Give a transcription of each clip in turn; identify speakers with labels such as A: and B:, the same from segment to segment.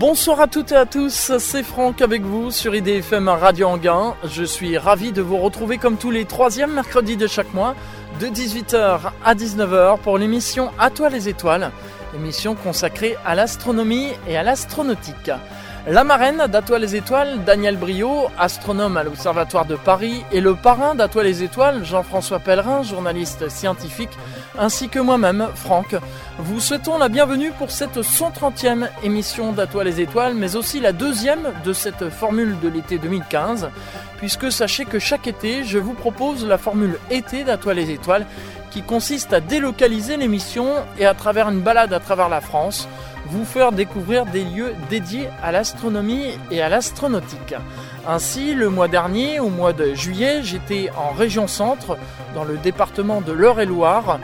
A: Bonsoir à toutes et à tous, c'est Franck avec vous sur IDFM Radio Anguin. Je suis ravi de vous retrouver comme tous les troisièmes mercredis de chaque mois, de 18h à 19h pour l'émission À toi les étoiles, émission consacrée à l'astronomie et à l'astronautique. La marraine d'Atoile les Étoiles, Daniel Brio, astronome à l'Observatoire de Paris, et le parrain d'Atoile les Étoiles, Jean-François Pellerin, journaliste scientifique, ainsi que moi-même, Franck, vous souhaitons la bienvenue pour cette 130e émission d'Atoile les Étoiles, mais aussi la deuxième de cette formule de l'été 2015, puisque sachez que chaque été, je vous propose la formule été d'Atoile les Étoiles, qui consiste à délocaliser l'émission et à travers une balade à travers la France, vous faire découvrir des lieux dédiés à l'astronomie et à l'astronautique. Ainsi, le mois dernier, au mois de juillet, j'étais en région centre, dans le département de l'Eure-et-Loire,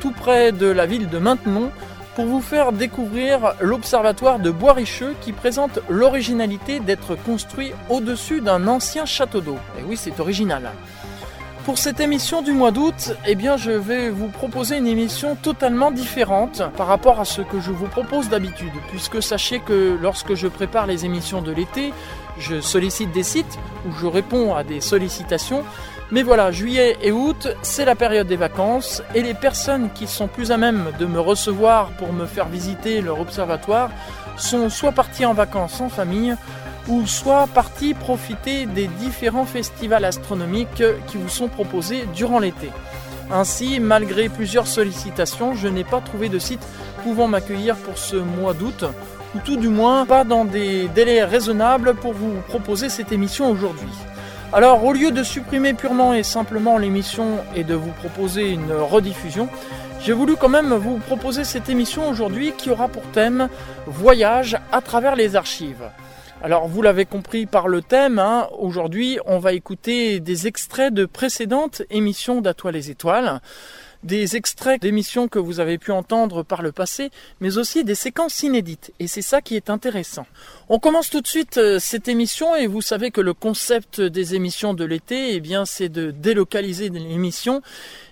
A: tout près de la ville de Maintenon, pour vous faire découvrir l'observatoire de Bois-Richeux qui présente l'originalité d'être construit au-dessus d'un ancien château d'eau. Et oui, c'est original. Pour cette émission du mois d'août, eh je vais vous proposer une émission totalement différente par rapport à ce que je vous propose d'habitude, puisque sachez que lorsque je prépare les émissions de l'été, je sollicite des sites où je réponds à des sollicitations. Mais voilà, juillet et août, c'est la période des vacances et les personnes qui sont plus à même de me recevoir pour me faire visiter leur observatoire sont soit parties en vacances en famille ou soit partis profiter des différents festivals astronomiques qui vous sont proposés durant l'été. Ainsi, malgré plusieurs sollicitations, je n'ai pas trouvé de site pouvant m'accueillir pour ce mois d'août, ou tout du moins pas dans des délais raisonnables pour vous proposer cette émission aujourd'hui. Alors au lieu de supprimer purement et simplement l'émission et de vous proposer une rediffusion, j'ai voulu quand même vous proposer cette émission aujourd'hui qui aura pour thème Voyage à travers les archives. Alors vous l'avez compris par le thème, hein, aujourd'hui on va écouter des extraits de précédentes émissions d'Atoile les étoiles, des extraits d'émissions que vous avez pu entendre par le passé, mais aussi des séquences inédites. Et c'est ça qui est intéressant. On commence tout de suite euh, cette émission et vous savez que le concept des émissions de l'été, eh bien, c'est de délocaliser l'émission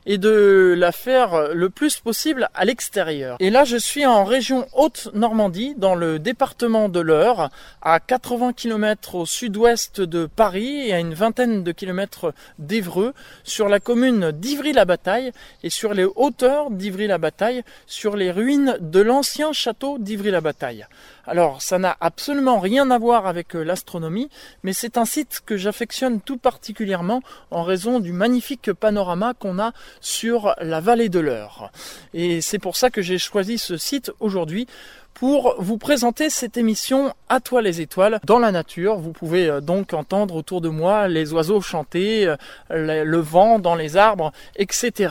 A: et de la faire le plus possible à l'extérieur. Et là, je suis en région Haute-Normandie, dans le département de l'Eure, à 80 km au sud-ouest de Paris et à une vingtaine de kilomètres d'Evreux, sur la commune d'Ivry-la-Bataille et sur les hauteurs d'Ivry-la-Bataille, sur les ruines de l'ancien château d'Ivry-la-Bataille. Alors, ça n'a absolument rien à voir avec euh, l'astronomie, mais c'est un site que j'affectionne tout particulièrement en raison du magnifique panorama qu'on a sur la vallée de l'Eure. Et c'est pour ça que j'ai choisi ce site aujourd'hui pour vous présenter cette émission À toi les étoiles dans la nature. Vous pouvez euh, donc entendre autour de moi les oiseaux chanter, euh, le vent dans les arbres, etc.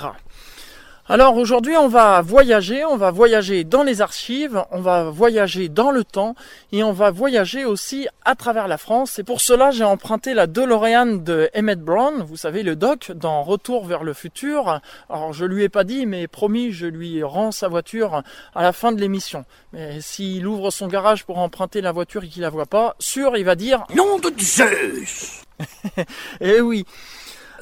A: Alors aujourd'hui on va voyager, on va voyager dans les archives, on va voyager dans le temps et on va voyager aussi à travers la France. Et pour cela j'ai emprunté la DeLorean de Emmett Brown, vous savez le doc dans Retour vers le futur. Alors je lui ai pas dit mais promis je lui rends sa voiture à la fin de l'émission. Mais s'il ouvre son garage pour emprunter la voiture et qu'il la voit pas, sûr il va dire
B: Nom de Zeus
A: Eh oui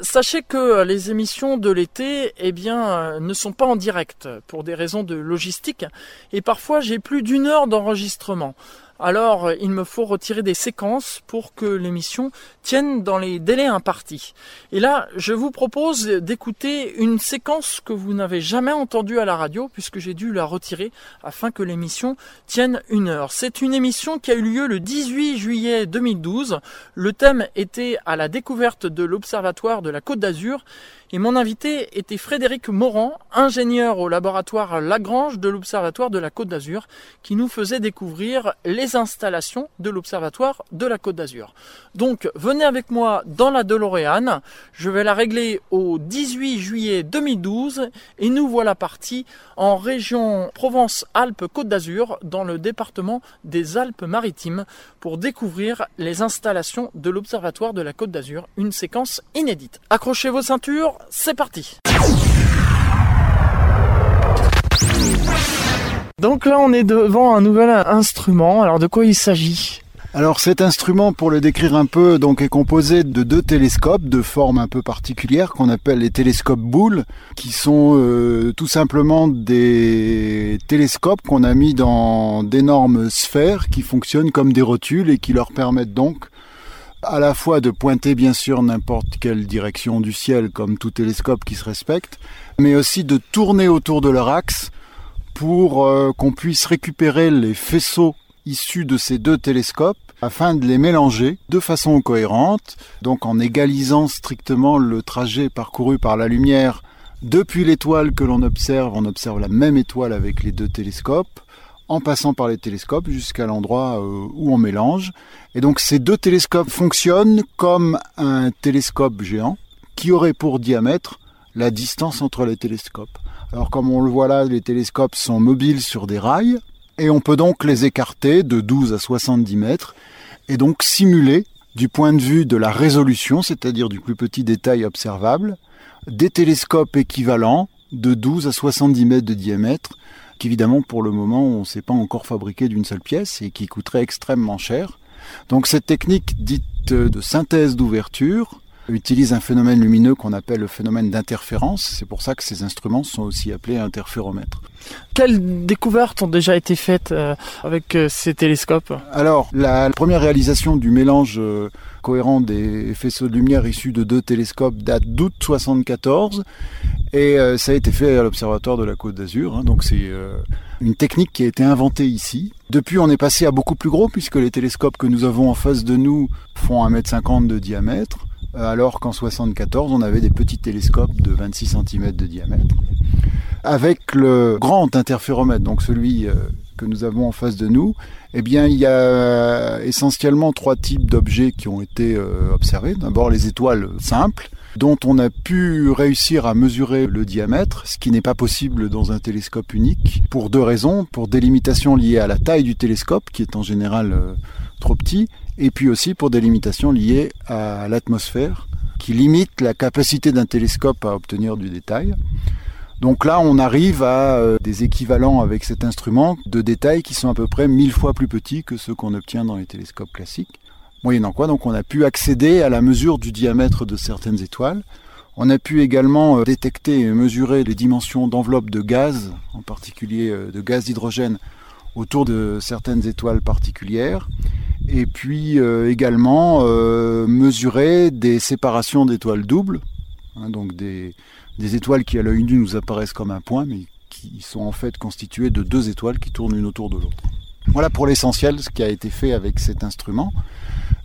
A: Sachez que les émissions de l'été, eh bien, euh, ne sont pas en direct pour des raisons de logistique. Et parfois j'ai plus d'une heure d'enregistrement alors il me faut retirer des séquences pour que l'émission tienne dans les délais impartis. Et là, je vous propose d'écouter une séquence que vous n'avez jamais entendue à la radio, puisque j'ai dû la retirer afin que l'émission tienne une heure. C'est une émission qui a eu lieu le 18 juillet 2012. Le thème était à la découverte de l'Observatoire de la Côte d'Azur et mon invité était Frédéric Morand, ingénieur au laboratoire Lagrange de l'Observatoire de la Côte d'Azur, qui nous faisait découvrir les installations de l'Observatoire de la Côte d'Azur. Donc venez avec moi dans la DeLorean, je vais la régler au 18 juillet 2012 et nous voilà partis en région Provence-Alpes-Côte d'Azur dans le département des Alpes-Maritimes pour découvrir les installations de l'Observatoire de la Côte d'Azur, une séquence inédite. Accrochez vos ceintures, c'est parti. Donc là on est devant un nouvel instrument, alors de quoi il s'agit?
C: Alors cet instrument, pour le décrire un peu, donc est composé de deux télescopes de forme un peu particulière qu'on appelle les télescopes boules, qui sont euh, tout simplement des télescopes qu'on a mis dans d'énormes sphères qui fonctionnent comme des rotules et qui leur permettent donc à la fois de pointer bien sûr n'importe quelle direction du ciel comme tout télescope qui se respecte, mais aussi de tourner autour de leur axe pour euh, qu'on puisse récupérer les faisceaux issus de ces deux télescopes afin de les mélanger de façon cohérente, donc en égalisant strictement le trajet parcouru par la lumière depuis l'étoile que l'on observe, on observe la même étoile avec les deux télescopes, en passant par les télescopes jusqu'à l'endroit euh, où on mélange. Et donc ces deux télescopes fonctionnent comme un télescope géant qui aurait pour diamètre la distance entre les télescopes. Alors comme on le voit là, les télescopes sont mobiles sur des rails, et on peut donc les écarter de 12 à 70 mètres et donc simuler du point de vue de la résolution, c'est-à-dire du plus petit détail observable, des télescopes équivalents de 12 à 70 mètres de diamètre, qu'évidemment pour le moment on ne sait pas encore fabriquer d'une seule pièce et qui coûterait extrêmement cher. Donc cette technique dite de synthèse d'ouverture utilise un phénomène lumineux qu'on appelle le phénomène d'interférence. C'est pour ça que ces instruments sont aussi appelés interféromètres.
A: Quelles découvertes ont déjà été faites euh, avec euh, ces télescopes?
C: Alors, la première réalisation du mélange euh, cohérent des faisceaux de lumière issus de deux télescopes date d'août 74 et ça a été fait à l'Observatoire de la Côte d'Azur. Hein. donc c'est une technique qui a été inventée ici. Depuis, on est passé à beaucoup plus gros puisque les télescopes que nous avons en face de nous font 1m50 de diamètre alors qu'en 74, on avait des petits télescopes de 26 cm de diamètre avec le grand interféromètre, donc celui euh, que nous avons en face de nous, eh bien, il y a essentiellement trois types d'objets qui ont été euh, observés. D'abord, les étoiles simples, dont on a pu réussir à mesurer le diamètre, ce qui n'est pas possible dans un télescope unique, pour deux raisons. Pour des limitations liées à la taille du télescope, qui est en général euh, trop petit, et puis aussi pour des limitations liées à l'atmosphère, qui limite la capacité d'un télescope à obtenir du détail. Donc là, on arrive à euh, des équivalents avec cet instrument de détails qui sont à peu près mille fois plus petits que ceux qu'on obtient dans les télescopes classiques. Moyennant quoi, donc on a pu accéder à la mesure du diamètre de certaines étoiles. On a pu également euh, détecter et mesurer les dimensions d'enveloppe de gaz, en particulier euh, de gaz d'hydrogène, autour de certaines étoiles particulières. Et puis également mesurer des séparations d'étoiles doubles, hein, donc des, des étoiles qui à l'œil nu nous apparaissent comme un point, mais qui sont en fait constituées de deux étoiles qui tournent une autour de l'autre. Voilà pour l'essentiel ce qui a été fait avec cet instrument,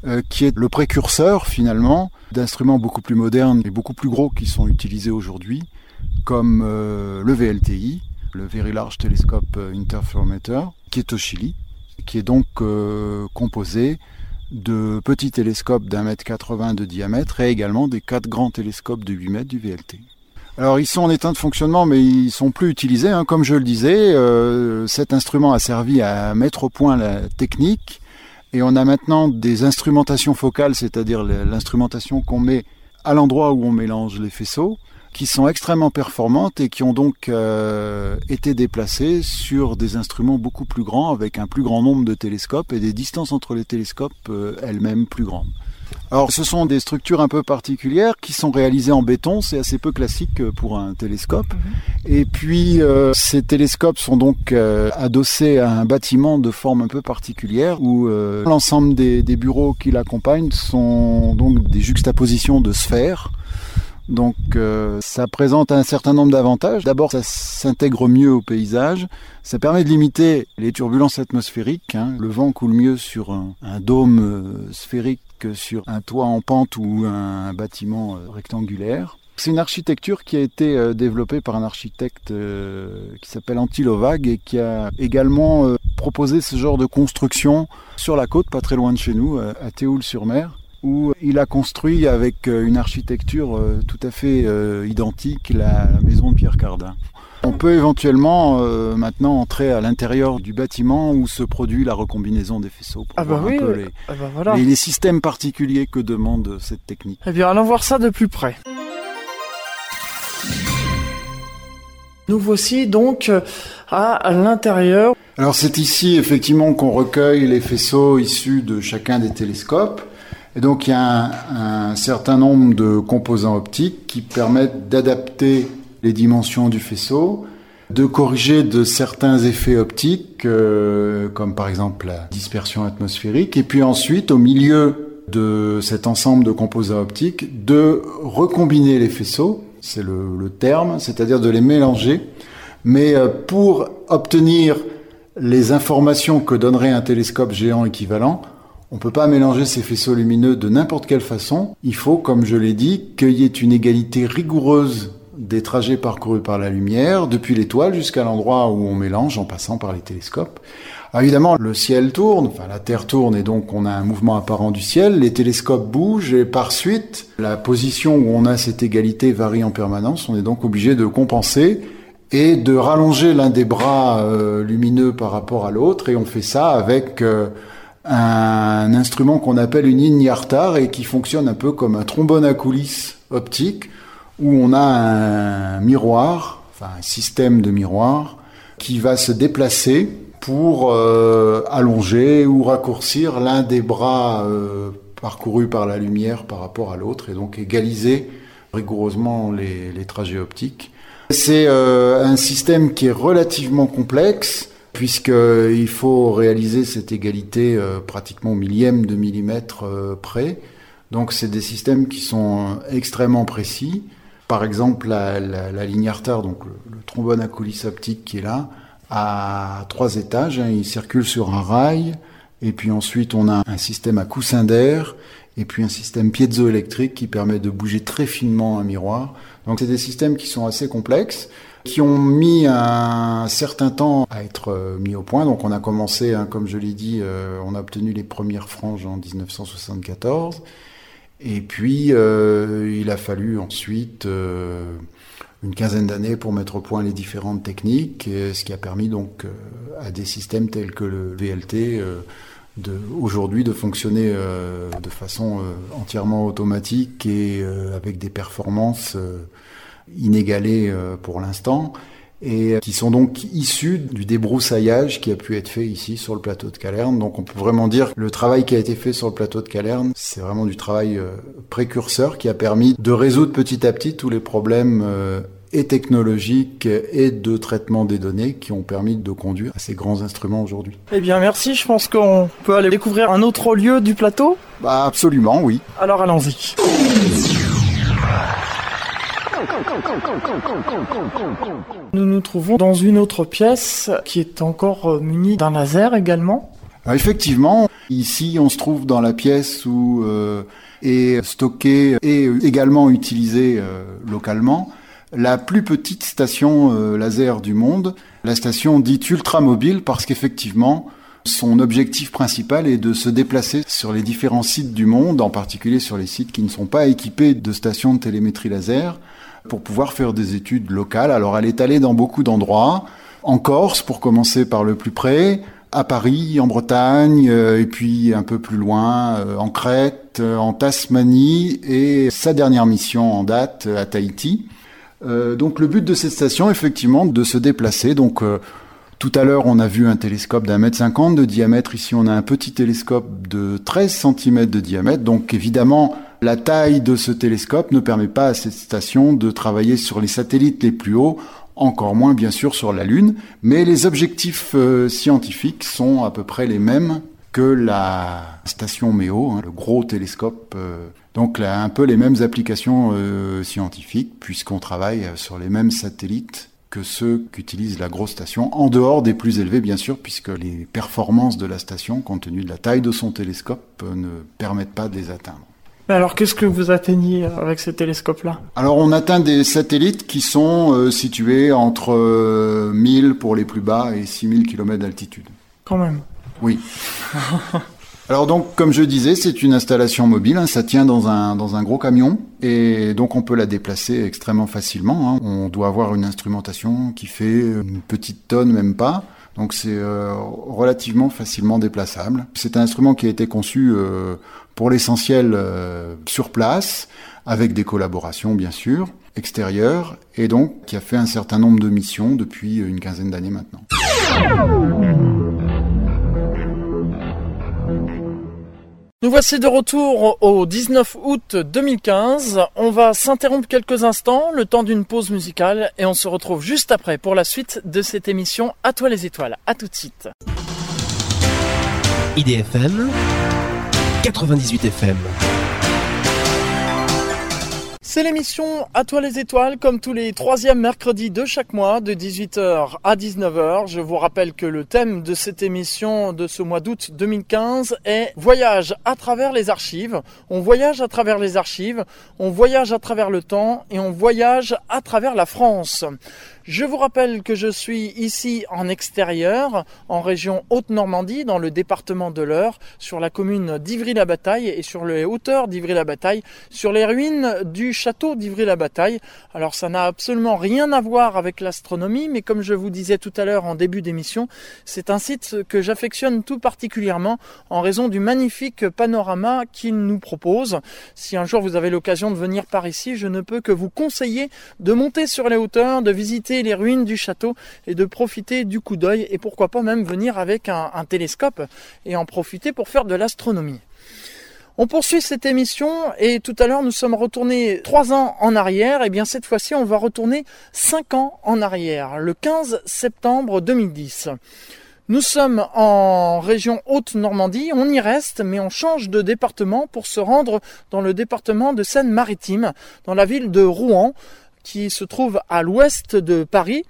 C: euh, qui est le précurseur finalement d'instruments beaucoup plus modernes et beaucoup plus gros qui sont utilisés aujourd'hui, comme euh, le VLTI, le Very Large Telescope Interferometer, qui est au Chili, qui est donc euh, composé de petits télescopes d'un mètre 80 de diamètre et également des quatre grands télescopes de 8 mètres du VLT. Alors ils sont en état de fonctionnement, mais ils sont plus utilisés. Hein. Comme je le disais, euh, cet instrument a servi à mettre au point la technique, et on a maintenant des instrumentations focales, c'est-à-dire l'instrumentation qu'on met à l'endroit où on mélange les faisceaux, qui sont extrêmement performantes et qui ont donc euh, été déplacées sur des instruments beaucoup plus grands, avec un plus grand nombre de télescopes et des distances entre les télescopes euh, elles-mêmes plus grandes. Alors ce sont des structures un peu particulières qui sont réalisées en béton, c'est assez peu classique pour un télescope. Mhm. Et puis euh, ces télescopes sont donc euh, adossés à un bâtiment de forme un peu particulière où euh, l'ensemble des, des, bureaux qui l'accompagnent sont donc des juxtapositions de sphères. Donc ça présente un certain nombre d'avantages. D'abord, ça s'intègre mieux au paysage. Ça permet de limiter les turbulences atmosphériques. Hein. Le vent coule mieux sur un, un dôme sphérique sur un toit en pente ou un bâtiment euh, rectangulaire. C'est une architecture qui a été euh, développée par un architecte euh, qui s'appelle Antilovag et qui a également proposé ce genre de construction sur la côte, pas très loin de chez nous, à Théoul-sur-Mer, où il a construit avec une architecture tout à fait identique la maison de Pierre Cardin. On peut éventuellement euh, maintenant entrer à l'intérieur du bâtiment où se produit la recombinaison des faisceaux pour
A: ah bah
C: voir
A: un
C: peu
A: ah bah
C: les, les, systèmes particuliers que demande cette technique.
A: Eh bien, allons voir ça de plus près. Nous voici donc à l'intérieur.
C: Alors c'est ici effectivement qu'on recueille les faisceaux issus de chacun des télescopes. Et donc il y a un, un certain nombre de composants optiques qui permettent d'adapter les dimensions du faisceau, de corriger de certains effets optiques, euh, comme par exemple la dispersion atmosphérique, et puis ensuite, au milieu de cet ensemble de composants optiques, de recombiner les faisceaux, c'est le, le, terme, c'est-à-dire de les mélanger, mais euh, pour obtenir les informations que donnerait un télescope géant équivalent, on ne peut pas mélanger ces faisceaux lumineux de n'importe quelle façon. Il faut, comme je l'ai dit, qu'il y ait une égalité rigoureuse des trajets parcourus par la lumière, depuis l'étoile jusqu'à l'endroit où on mélange en passant par les télescopes. Évidemment, le ciel tourne, enfin la Terre tourne et donc on a un mouvement apparent du ciel, les télescopes bougent et par suite, la position où on a cette égalité varie en permanence, on est donc obligé de compenser et de rallonger l'un des bras euh, lumineux par rapport à l'autre et on fait ça avec... Euh, un instrument qu'on appelle une ignartar et qui fonctionne un peu comme un trombone à coulisses optique où on a un miroir, enfin un système de miroir qui va se déplacer pour euh, allonger ou raccourcir l'un des bras euh, parcourus par la lumière par rapport à l'autre et donc égaliser rigoureusement les, trajets optiques. C'est euh, un système qui est relativement complexe puisqu'il faut réaliser cette égalité pratiquement au millième de millimètre près. Donc c'est des systèmes qui sont extrêmement précis. Par exemple, la, la, la ligne Artar, donc le, trombone à coulisses optique qui est là, a trois étages. Hein, il circule sur un rail, et puis ensuite on a un système à coussin d'air, et puis un système piézoélectrique qui permet de bouger très finement un miroir. Donc c'est des systèmes qui sont assez complexes qui ont mis un certain temps à être euh, mis au point. Donc on a commencé, hein, comme je l'ai dit, euh, on a obtenu les premières franges en 1974. Et puis euh, il a fallu ensuite euh, une quinzaine d'années pour mettre au point les différentes techniques, ce qui a permis donc euh, à des systèmes tels que le VLT euh, aujourd'hui de fonctionner de façon entièrement automatique et avec des performances inégalés euh, pour l'instant et qui sont donc issus du débroussaillage qui a pu être fait ici sur le plateau de Calerne. Donc on peut vraiment dire que le travail qui a été fait sur le plateau de Calerne, c'est vraiment du travail euh, précurseur qui a permis de résoudre petit à petit tous les problèmes euh, et technologiques et de traitement des données qui ont permis de conduire à ces grands instruments aujourd'hui.
A: Eh bien merci, je pense qu'on peut aller découvrir un autre lieu du plateau
C: Bah absolument, oui.
A: Alors allons-y. Nous nous trouvons dans une autre pièce qui est encore euh, munie d'un laser également.
C: Alors effectivement, ici on se trouve dans la pièce où euh, est stocké et également utilisé euh, localement la plus petite station laser du monde, la station dite ultramobile parce qu'effectivement son objectif principal est de se déplacer sur les différents sites du monde, en particulier sur les sites qui ne sont pas équipés de stations de télémétrie laser, pour pouvoir faire des études locales. Alors elle est allée dans beaucoup d'endroits, en Corse pour commencer par le plus près, à Paris, en Bretagne, euh, et puis un peu plus loin, euh, en Crète, euh, en Tasmanie, et sa dernière mission en date à Tahiti. donc le but de cette station, effectivement, de se déplacer. Donc tout à l'heure, on a vu un télescope d'un mètre cinquante de diamètre. Ici, on a un petit télescope de 13 cm de diamètre. Donc évidemment, la taille de ce télescope ne permet pas à cette station de travailler sur les satellites les plus hauts, encore moins bien sûr sur la Lune, mais les objectifs euh, scientifiques sont à peu près les mêmes que la station MEO, hein, le gros télescope. Euh, donc là, un peu les mêmes applications euh, scientifiques, puisqu'on travaille sur les mêmes satellites que ceux qu'utilise la grosse station, en dehors des plus élevés bien sûr, puisque les performances de la station, compte tenu de la taille de son télescope, ne permettent pas de les atteindre.
A: Mais alors qu'est-ce que vous atteignez avec ces télescopes-là?
C: Alors on atteint des satellites qui sont euh, situés entre euh, 1000 pour les plus bas et 6000 km d'altitude.
A: Quand même.
C: Oui. Alors donc, comme je disais, c'est une installation mobile, hein, ça tient dans un, dans un gros camion, et donc on peut la déplacer extrêmement facilement. Hein. On doit avoir une instrumentation qui fait une petite tonne, même pas. Donc c'est euh, relativement facilement déplaçable. C'est un instrument qui a été conçu euh, pour l'essentiel euh, sur place, avec des collaborations bien sûr extérieures, et donc qui a fait un certain nombre de missions depuis une quinzaine d'années maintenant.
A: Nous voici de retour au 19 août 2015. On va s'interrompre quelques instants, le temps d'une pause musicale, et on se retrouve juste après pour la suite de cette émission À toi les étoiles. À tout de suite.
D: IDFM 98 FM
A: c'est l'émission À toi les étoiles, comme tous les troisièmes mercredis de chaque mois, de 18h à 19h. Je vous rappelle que le thème de cette émission de ce mois d'août 2015 est Voyage à travers les archives. On voyage à travers les archives, on voyage à travers le temps et on voyage à travers la France. Je vous rappelle que je suis ici en extérieur, en région Haute-Normandie, dans le département de l'Eure, sur la commune d'Ivry-la-Bataille et sur les hauteurs d'Ivry-la-Bataille, sur les ruines du château d'Ivry-la-Bataille. Alors ça n'a absolument rien à voir avec l'astronomie, mais comme je vous disais tout à l'heure en début d'émission, c'est un site que j'affectionne tout particulièrement en raison du magnifique panorama qu'il nous propose. Si un jour vous avez l'occasion de venir par ici, je ne peux que vous conseiller de monter sur les hauteurs, de visiter les ruines du château et de profiter du coup d'œil et pourquoi pas même venir avec un, télescope et en profiter pour faire de l'astronomie. On poursuit cette émission et tout à l'heure nous sommes retournés trois ans en arrière et bien cette fois-ci on va retourner cinq ans en arrière, le 15 septembre 2010. Nous sommes en région Haute-Normandie, on y reste, mais on change de département pour se rendre dans le département de Seine-Maritime, dans la ville de Rouen qui se trouve à l'ouest de Paris.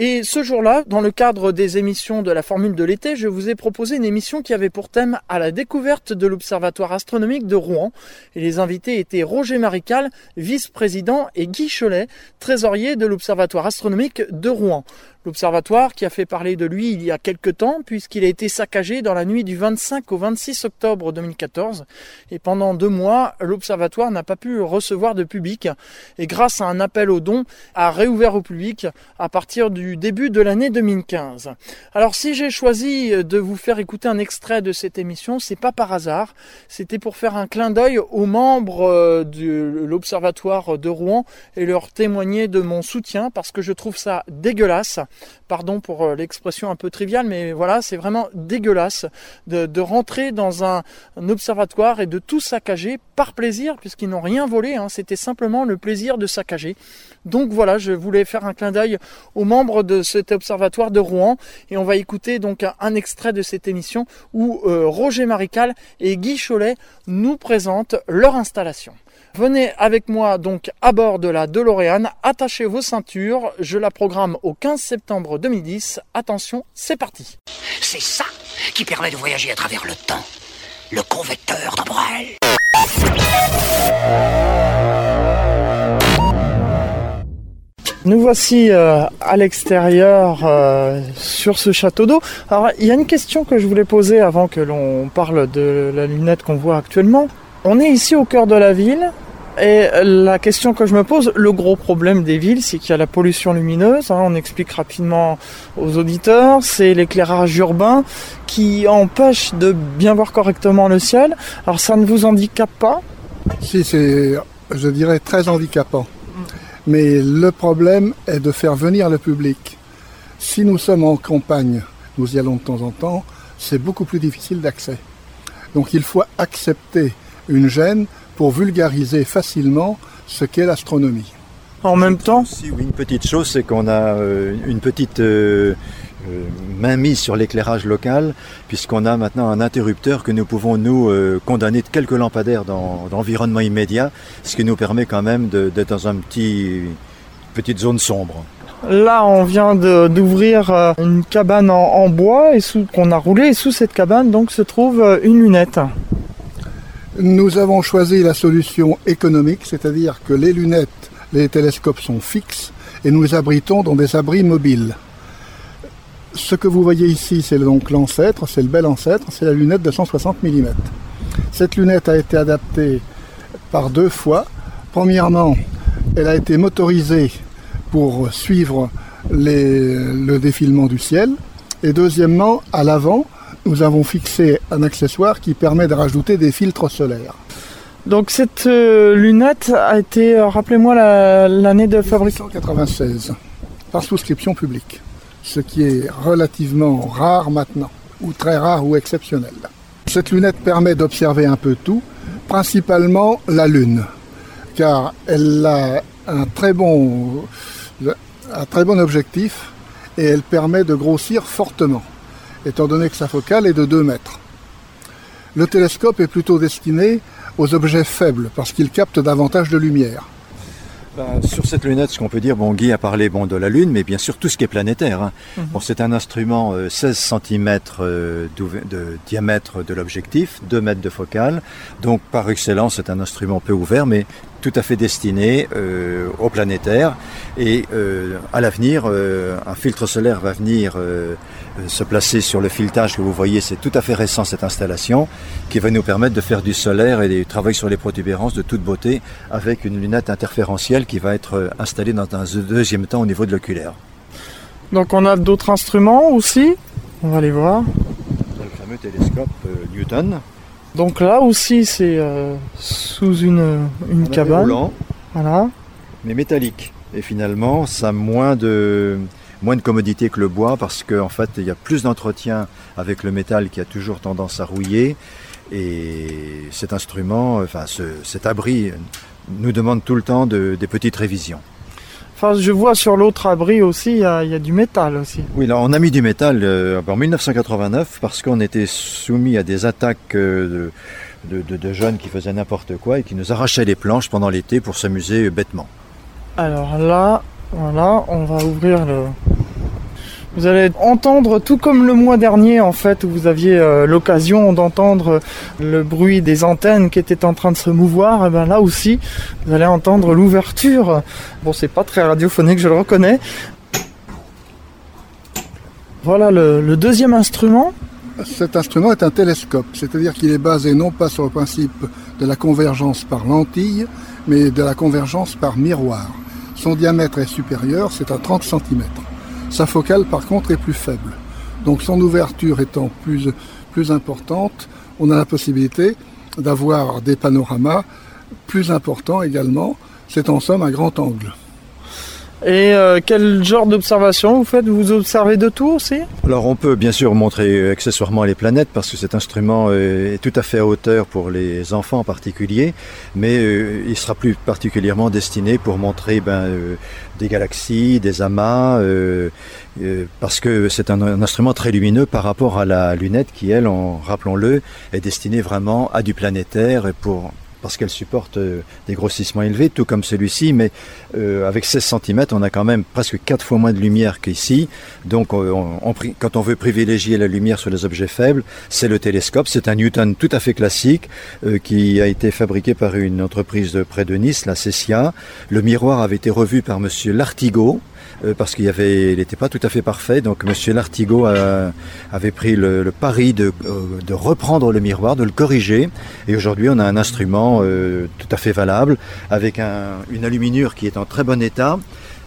A: Et ce jour-là, dans le cadre des émissions de la Formule de l'été, je vous ai proposé une émission qui avait pour thème à la découverte de l'Observatoire astronomique de Rouen. Et les invités étaient Roger Marical, vice-président, et Guy Cholet, trésorier de l'Observatoire astronomique de Rouen. L'observatoire qui a fait parler de lui il y a quelque temps puisqu'il a été saccagé dans la nuit du 25 au 26 octobre 2014 et pendant deux mois l'observatoire n'a pas pu recevoir de public. Et grâce à un appel aux dons a réouvert au public à partir du début de l'année 2015. Alors si j'ai choisi de vous faire écouter un extrait de cette émission c'est pas par hasard, c'était pour faire un clin d'œil aux membres euh, de l'observatoire de Rouen et leur témoigner de mon soutien parce que je trouve ça dégueulasse Pardon pour euh, l'expression un peu triviale, mais voilà, c'est vraiment dégueulasse de, rentrer dans un, observatoire et de tout saccager par plaisir, puisqu'ils n'ont rien volé, hein. c'était simplement le plaisir de saccager. Donc voilà, je voulais faire un clin d'œil aux membres de cet observatoire de Rouen, et on va écouter donc un, extrait de cette émission où euh, Roger Marical et Guy Cholet nous présentent leur installation. Venez avec moi donc à bord de la DeLorean, attachez vos ceintures, je la programme au 15 septembre 2010. Attention, c'est parti.
B: C'est ça qui permet de voyager à travers le temps. Le convecteur temporel.
A: Nous voici euh, à l'extérieur euh, sur ce château d'eau. Alors il y a une question que je voulais poser avant que l'on parle de la lunette qu'on voit actuellement. On est ici au cœur de la ville et la question que je me pose, le gros problème des villes, c'est qu'il y a la pollution lumineuse. Hein, on explique rapidement aux auditeurs, c'est l'éclairage urbain qui empêche de bien voir correctement le ciel. Alors ça ne vous handicape pas?
E: Si, c'est, je dirais, très handicapant. Mais le problème est de faire venir le public. Si nous sommes en campagne, nous y allons de temps en temps, c'est beaucoup plus difficile d'accès. Donc il faut accepter une gêne pour vulgariser facilement ce qu'est l'astronomie.
A: En même temps
F: Si, oui, une petite chose, c'est qu'on a euh, une petite euh, euh, main mise sur l'éclairage local, puisqu'on a maintenant un interrupteur que nous pouvons nous condamner de quelques lampadaires dans, l'environnement immédiat, ce qui nous permet quand même d'être dans une petit, petite zone sombre.
A: Là, on vient d'ouvrir une cabane en, en bois et sous qu'on a roulé et sous cette cabane donc se trouve une lunette.
E: Nous avons choisi la solution économique, c'est-à-dire que les lunettes, les télescopes sont fixes et nous les abritons dans des abris mobiles. Ce que vous voyez ici, c'est donc l'ancêtre, c'est le bel ancêtre, c'est la lunette de 160 mm. Cette lunette a été adaptée par deux fois. Premièrement, elle a été motorisée pour suivre le défilement du ciel. Et deuxièmement, à l'avant, nous avons fixé un accessoire qui permet de rajouter des filtres solaires.
A: Donc cette euh, lunette a été, euh, rappelez-moi la- l'année de fabrication.
E: 1996, par souscription publique, ce qui est relativement rare maintenant, ou très rare ou exceptionnel. Cette lunette permet d'observer un peu tout, principalement la Lune, car elle a un très bon, un très bon objectif et elle permet de grossir fortement, étant donné que sa focale est de 2 mètres. Le télescope est plutôt destiné aux objets faibles parce qu'il capte davantage de lumière.
F: Ben, sur cette lunette, ce qu'on peut dire, bon, Guy a parlé bon, de la Lune, mais bien sûr tout ce qui est planétaire. hein. Bon, c'est un instrument euh, 16 cm de diamètre de l'objectif, 2 mètres de focale. Donc par excellence, c'est un instrument peu ouvert, mais tout à fait destiné euh, au planétaire. Et euh, à l'avenir, euh, un filtre solaire va venir euh, se placer sur le filetage que vous voyez. C'est tout à fait récent cette installation, qui va nous permettre de faire du solaire et des travaux sur les protubérances de toute beauté avec une lunette interférentielle qui va être installée dans un deuxième temps au niveau de l'oculaire.
A: Donc on a d'autres instruments aussi. On va les voir.
F: Le fameux télescope Newton.
A: Donc là aussi c'est euh, sous une, cabane. Voilà.
F: mais métallique. Et finalement, ça a moins de, moins de commodité que le bois parce qu'en fait, il y a plus d'entretien avec le métal qui a toujours tendance à rouiller. Et cet instrument, enfin ce- cet abri, nous demande tout le temps de- des petites révisions.
A: Enfin je vois sur l'autre abri aussi il y, a- il y a du métal aussi.
F: Oui, là, on a mis du métal euh, en 1989 parce qu'on était soumis à des attaques euh, de, de- jeunes qui faisaient n'importe quoi et qui nous arrachaient les planches pendant l'été pour s'amuser bêtement.
A: Alors là, voilà, on va ouvrir le. Vous allez entendre, tout comme le mois dernier, en fait, où vous aviez euh, l'occasion d'entendre le bruit des antennes qui étaient en train de se mouvoir, et ben là aussi, vous allez entendre l'ouverture. Bon, c'est pas très radiophonique, je le reconnais. Voilà le, le deuxième instrument.
E: Cet instrument est un télescope, c'est-à-dire qu'il est basé non pas sur le principe de la convergence par lentille, mais de la convergence par miroir. Son diamètre est supérieur, c'est à 30 cm. Sa focale, par contre, est plus faible. Donc son ouverture étant plus, importante, on a la possibilité d'avoir des panoramas plus importants également. C'est en somme un grand angle.
A: Et euh, quel genre d'observation vous faites? Vous observez de tout aussi?
F: Alors on peut bien sûr montrer accessoirement les planètes parce que cet instrument euh, est tout à fait à hauteur pour les enfants en particulier, mais euh, il sera plus particulièrement destiné pour montrer ben, euh, des galaxies, des amas, parce que c'est un, un instrument très lumineux par rapport à la lunette qui, elle, rappelons-le, est destinée vraiment à du planétaire et pour parce qu'elle supporte euh, des grossissements élevés, tout comme celui-ci, mais euh, avec 16 cm, on a quand même presque 4 fois moins de lumière qu'ici. Donc, on- on- on pri- quand on veut privilégier la lumière sur les objets faibles, c'est le télescope. C'est un Newton tout à fait classique euh, qui a été fabriqué par une entreprise près de Nice, la Cessia. Le miroir avait été revu par Monsieur Lartigot. Euh, parce qu'il n'était pas tout à fait parfait, donc Monsieur Lartigot avait pris le, pari de, euh, de reprendre le miroir, de le corriger, et aujourd'hui on a un instrument euh, tout à fait valable avec un- une aluminure qui est en très bon état.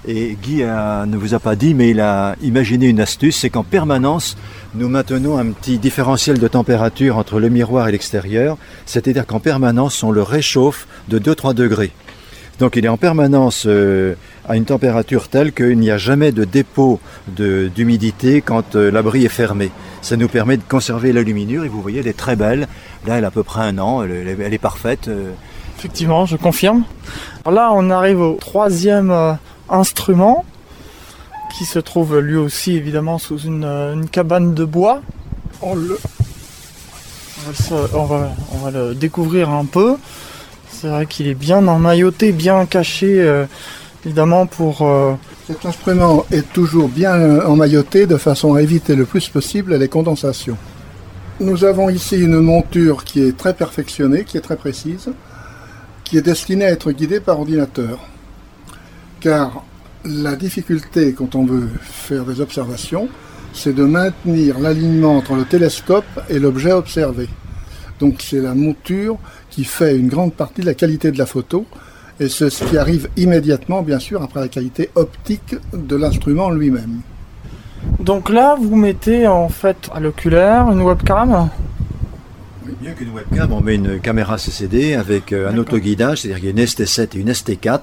F: Et Guy ne vous a pas dit, mais il a imaginé une astuce, c'est qu'en permanence, nous maintenons un petit différentiel de température entre le miroir et l'extérieur, c'est-à-dire qu'en permanence, on le réchauffe de 2-3 degrés. Donc il est en permanence à une température telle qu'il n'y a jamais de dépôt d'humidité quand euh, l'abri est fermé. Ça nous permet de conserver l'aluminure et vous voyez, elle est très belle. Là, elle a à peu près un an, elle, est- parfaite. euh,
A: Effectivement, je confirme. Alors là, on arrive au troisième euh, instrument, qui se trouve lui aussi évidemment sous une, cabane de bois.
E: On le-
A: On va, le on va- le découvrir un peu. C'est vrai qu'il est bien emmailloté, bien caché, évidemment pour... euh,
E: Cet instrument est toujours bien emmailloté de façon à éviter le plus possible les condensations. Nous avons ici une monture qui est très perfectionnée, qui est très précise, qui est destinée à être guidée par ordinateur. Car la difficulté quand on veut faire des observations, c'est de maintenir l'alignement entre le télescope et l'objet observé. Donc c'est la monture qui fait une grande partie de la qualité de la photo, et c'est ce qui arrive immédiatement, bien sûr, après la qualité optique de l'instrument lui-même.
A: Donc là, vous mettez en fait à l'oculaire une webcam?
F: Mieux qu'une webcam, on met une caméra CCD avec euh, un autoguidage, c'est-à-dire qu'il y a une ST7 et une ST4.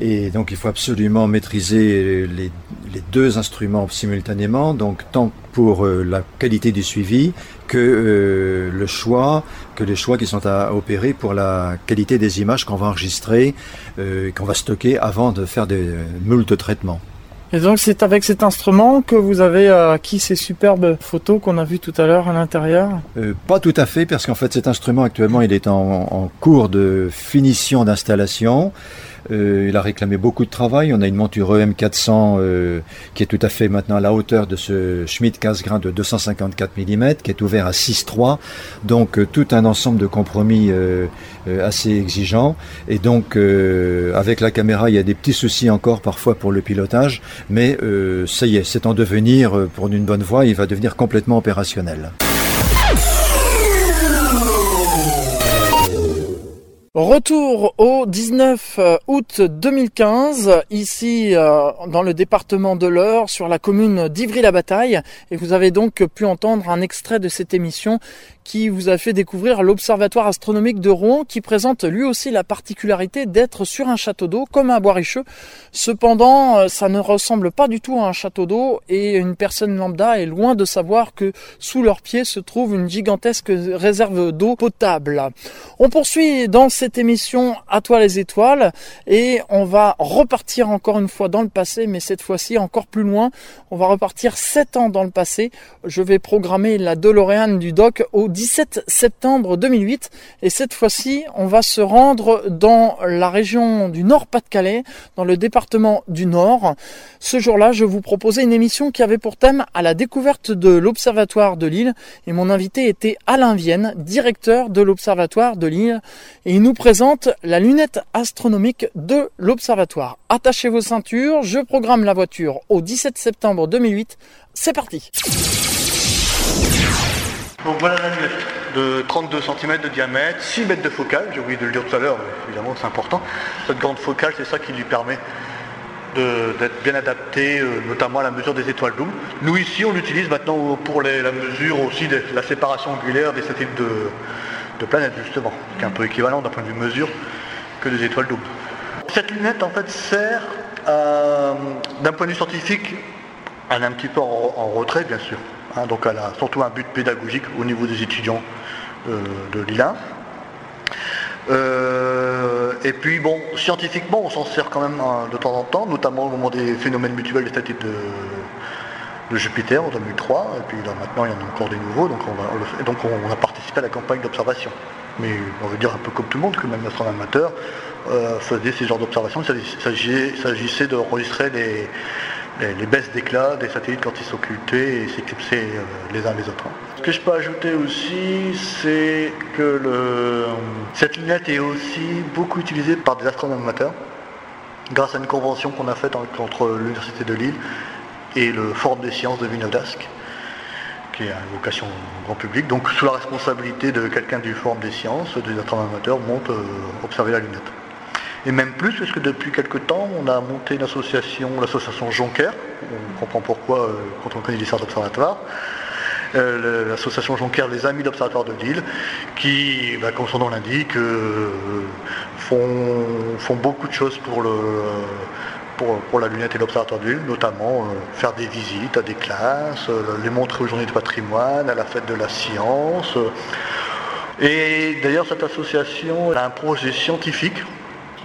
F: Et donc il faut absolument maîtriser les, les deux instruments simultanément, donc tant pour euh, la qualité du suivi que euh, le choix, que les choix qui sont à opérer pour la qualité des images qu'on va enregistrer, euh, qu'on va stocker avant de faire des moultes traitements.
A: Et donc c'est avec cet instrument que vous avez acquis ces superbes photos qu'on a vues tout à l'heure à l'intérieur?
F: Euh, Pas tout à fait, parce qu'en fait cet instrument actuellement il est en, en cours de finition d'installation. Euh, il a réclamé beaucoup de travail. On a une monture EM400 euh, qui est tout à fait maintenant à la hauteur de ce Schmidt casse-grain de 254 mm, qui est ouvert à 6.3. Donc euh, tout un ensemble de compromis assez exigeants. Et donc avec la caméra, il y a des petits soucis encore parfois pour le pilotage, mais ça y est, c'est en devenir pour une bonne voie. Il va devenir complètement opérationnel.
A: Retour au 19 août 2015, ici euh, dans le département de l'Eure, sur la commune d'Ivry-la-Bataille, et vous avez donc pu entendre un extrait de cette émission qui vous a fait découvrir l'Observatoire astronomique de Rouen, qui présente lui aussi la particularité d'être sur un château d'eau, comme un Bois-Richeux. Cependant, euh, ça ne ressemble pas du tout à un château d'eau, et une personne lambda est loin de savoir que sous leurs pieds se trouve une gigantesque réserve d'eau potable. On poursuit dans cette émission À toi les étoiles et on va repartir encore une fois dans le passé mais cette fois-ci encore plus loin. On va repartir 7 ans dans le passé. Je vais programmer la DeLorean du doc au 17 septembre 2008 et cette fois-ci on va se rendre dans la région du Nord-Pas-de-Calais, dans le département du Nord. Ce jour-là je vous proposais une émission qui avait pour thème à la découverte de l'Observatoire de Lille et mon invité était Alain Vienne, directeur de l'Observatoire de Lille et il nous présente la lunette astronomique de l'Observatoire. Attachez vos ceintures, je programme la voiture au 17 septembre 2008. C'est parti
G: Donc voilà la lunette de 32 cm de diamètre, 6 mètres de focale, j'ai oublié de le dire tout à l'heure, mais évidemment c'est important. Cette grande focale, c'est ça qui lui permet d'être bien adapté, euh, notamment à la mesure des étoiles doubles. Nous ici, on l'utilise maintenant pour la mesure aussi de la séparation angulaire des satellites de, de planètes, justement, qui est un peu équivalent d'un point de vue mesure que des étoiles doubles. Cette lunette, en fait, sert, d'un point de vue scientifique, elle est un petit peu en retrait, bien sûr. Hein, donc elle a surtout un but pédagogique au niveau des étudiants euh, de Lila. Euh, et puis bon, scientifiquement, on s'en sert quand même hein, de temps en temps, notamment au moment des phénomènes mutuels des satellites de, Jupiter en 2003. Et puis là, maintenant, il y en a encore des nouveaux, donc on, a participé à la campagne d'observation. Mais on veut dire un peu comme tout le monde, que même l'astronome amateur euh, faisait ces genres d'observations. Il s'agissait d'enregistrer les, les, baisses d'éclat des satellites quand ils s'occultaient et s'éclipsaient euh, les uns les autres. Ce que je peux ajouter aussi, c'est que le- cette lunette est aussi beaucoup utilisée par des astronomes amateurs grâce à une convention qu'on a faite en- entre l'Université de Lille et le Forum des sciences de Villeneuve qui a une vocation grand public. Donc sous la responsabilité de quelqu'un du Forum des sciences, des astronomes amateurs montent euh, observer la lunette. Et même plus, parce que depuis quelque temps, on a monté une association, l'association Jonker, on comprend pourquoi euh, quand on connaît l'histoire d'observatoire, euh, l'association Jonker, les Amis d'Observatoire de Lille, qui, bah, comme son nom l'indique, euh, font, beaucoup de choses pour, la lunette et l'Observatoire de Lille, notamment euh, faire des visites à des classes, les montrer aux journées de patrimoine, à la fête de la science. Et d'ailleurs, cette association a un projet scientifique,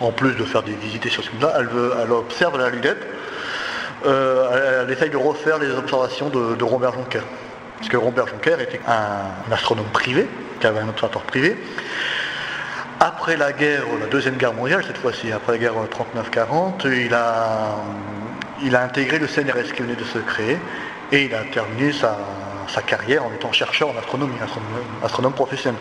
G: en plus de faire des visites et choses comme ça, elle, observe la lunette, euh, elle, essaye de refaire les observations de, Robert Jonker. Parce que Robert Jonker était un, un astronome privé, qui avait un observatoire privé. Après la guerre, la deuxième guerre mondiale, cette fois-ci, après la guerre 39-40, il a, il a intégré le CNRS qui venait de se créer et il a terminé sa, sa carrière en étant chercheur en astronomie, astronome, astronome professionnel.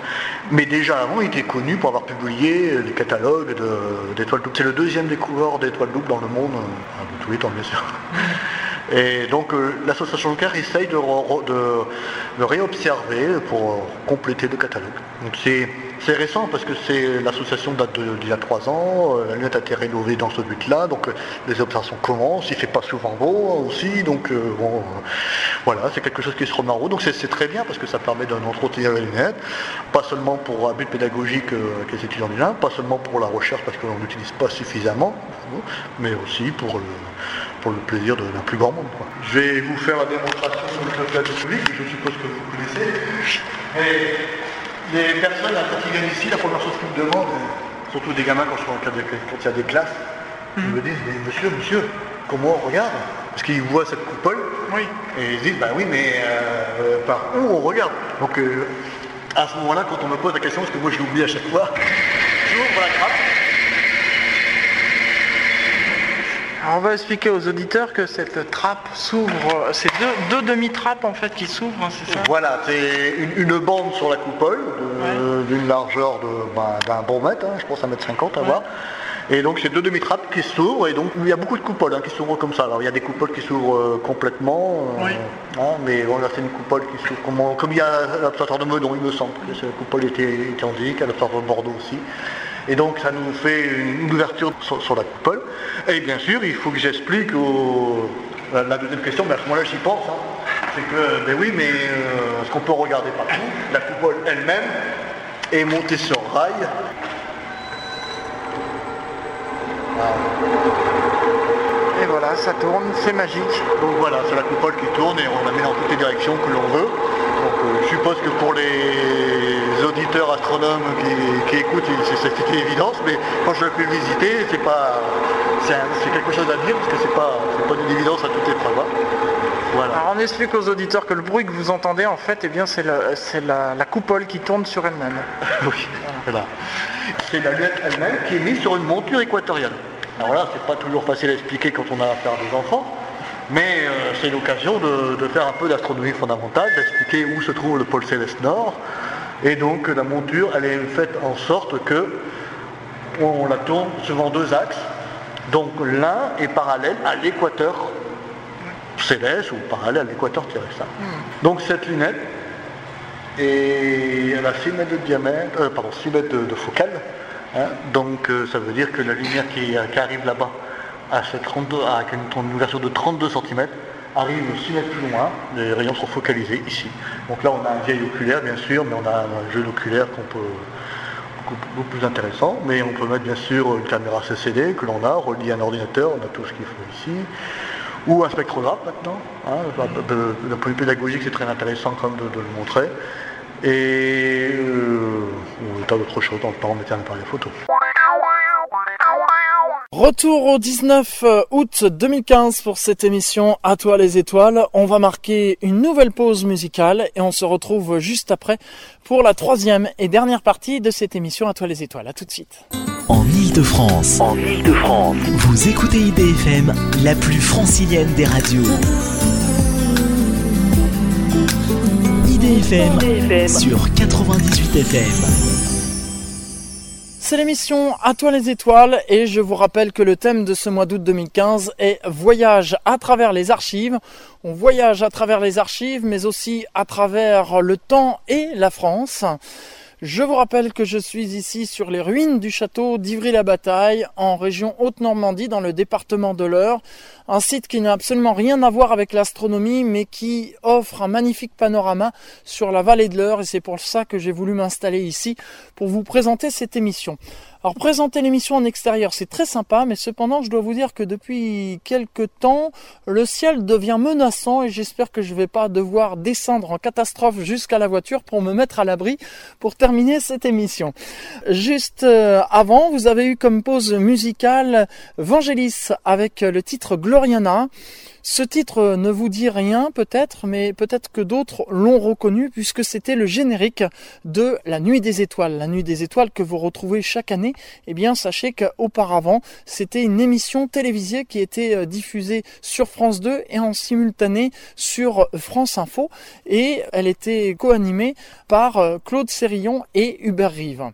G: Mais déjà avant, il était connu pour avoir publié les catalogues de- d'étoiles doubles. C'est le deuxième découvreur d'étoiles doubles dans le monde, euh, de tous les temps bien sûr. Et donc euh, l'association Joker essaye de, de, réobserver pour compléter le catalogue. Donc c'est récent parce que c'est l'association date d'il y a trois ans, euh, la lunette a été rénovée dans ce but-là, donc euh, les observations commencent, il fait pas souvent beau aussi, donc bon, voilà, c'est quelque chose qui se remet en route, donc c'est très bien parce que ça permet d'entretenir la lunette, pas seulement pour un but pédagogique avec les étudiants du pas seulement pour la recherche parce qu'on n'utilise pas suffisamment, mais aussi pour le plaisir d'un plus grand monde. Je vais vous faire la démonstration sur le public, je suppose que vous connaissez. Les personnes qui viennent ici, la première chose qu'ils me demandent, surtout des gamins quand, je, quand il y a des classes, ils me disent, mais monsieur, monsieur, comment on regarde? Parce qu'ils voient cette coupole, oui. et ils disent, bah oui, mais euh, par où on regarde? Donc euh, à ce moment-là, quand on me pose la question, parce que moi je l'oublie à chaque fois, j'ouvre la
A: on va expliquer aux auditeurs que cette trappe s'ouvre, c'est deux, demi-trappes en fait qui s'ouvrent, hein, c'est ça?
G: Voilà, c'est une, bande sur la coupole d'une largeur ben, d'un bon mètre, hein, je pense à mètre 50 à voir. Et donc c'est deux demi-trappes qui s'ouvrent et donc il y a beaucoup de coupoles hein, qui s'ouvrent comme ça. Alors il y a des coupoles qui s'ouvrent euh, complètement, euh, mais bon, là c'est une coupole qui s'ouvre comme, comme il y a l'observatoire de Meudon, il me semble que cette coupole était, était indique, à l'observatoire de Bordeaux aussi. Et donc ça nous fait une ouverture sur, la coupole. Et bien sûr, il faut que j'explique la deuxième question, mais à ce moment-là j'y pense. Hein. C'est que, ben oui, mais euh, ce qu'on peut regarder partout, la coupole elle-même est montée sur rail?
A: Et voilà, ça tourne, c'est magique.
G: Donc voilà, c'est la coupole qui tourne et on la met dans toutes les directions que l'on veut. Euh, je suppose que pour les auditeurs astronomes qui, écoutent, c'est une évidence, mais quand je l'ai pu visiter, c'est pas. C'est quelque chose à dire parce que c'est pas, pas d'une évidence à toute épreuve.
A: Voilà. Alors on explique aux auditeurs que le bruit que vous entendez en fait, eh bien c'est la, la, coupole qui tourne sur elle-même.
G: oui, voilà. C'est la lunette elle-même qui est mise sur une monture équatoriale. Alors là, c'est pas toujours facile à expliquer quand on a affaire à des enfants. Mais euh, c'est l'occasion de, faire un peu d'astronomie fondamentale, d'expliquer où se trouve le pôle céleste nord. Et donc la monture, elle est faite en sorte que on la tourne suivant deux axes. Donc l'un est parallèle à l'équateur céleste ou parallèle à l'équateur terrestre. Hmm. Donc cette lunette, et elle a 6 mètres de diamètre, euh, pardon, 6 mètres de, focale. Hein. donc euh, ça veut dire que la lumière qui arrive là-bas à cette 32, avec une, ouverture de 32 cm, arrive 6 mètres plus loin, les rayons sont focalisés ici. Donc là on a un vieil oculaire bien sûr, mais on a un jeu d'oculaire qu'on peut beaucoup plus intéressant, mais on peut mettre bien sûr une caméra CCD que l'on a, relié à un ordinateur, on a tout ce qu'il faut ici, ou un spectrographe maintenant. Hein, D'un point de vue pédagogique, c'est très intéressant quand même de, le montrer. Et euh, ou tas d'autres choses dans le temps, on mettait un appareil photo.
A: Retour au 19 euh, août 2015 pour cette émission À toi les étoiles. On va marquer une nouvelle pause musicale et on se retrouve juste après pour la troisième et dernière partie de cette émission À toi les étoiles. À tout de suite.
D: En Ile-de-France. En Ile-de-France. Vous écoutez IDFM, la plus francilienne des radios. IDFM, IDFM. sur 98 FM.
A: C'est l'émission À toi les étoiles et je vous rappelle que le thème de ce mois d'août 2015 est Voyage à travers les archives. On voyage à travers les archives mais aussi à travers le temps et la France. Je vous rappelle que je suis ici sur les ruines du château d'Ivry-la-Bataille, en région Haute-Normandie, dans le département de l'Eure. Un site qui n'a absolument rien à voir avec l'astronomie, mais qui offre un magnifique panorama sur la vallée de l'Eure. Et c'est pour ça que j'ai voulu m'installer ici pour vous présenter cette émission. Alors présenter l'émission en extérieur, c'est très sympa, mais cependant, je dois vous dire que depuis quelques temps, le ciel devient menaçant et j'espère que je ne vais pas devoir descendre en catastrophe jusqu'à la voiture pour me mettre à l'abri pour terminer cette émission. Juste euh, avant, vous avez eu comme pause musicale Vangelis avec le titre Gloriana. Ce titre ne vous dit rien peut-être, mais peut-être que d'autres l'ont reconnu puisque c'était le générique de La Nuit des Étoiles. La Nuit des Étoiles que vous retrouvez chaque année. Eh bien, sachez qu'auparavant, c'était une émission télévisée qui était euh, diffusée sur France 2 et en simultané sur France Info. Et elle était co-animée par euh, Claude Sérillon et Hubert Rive.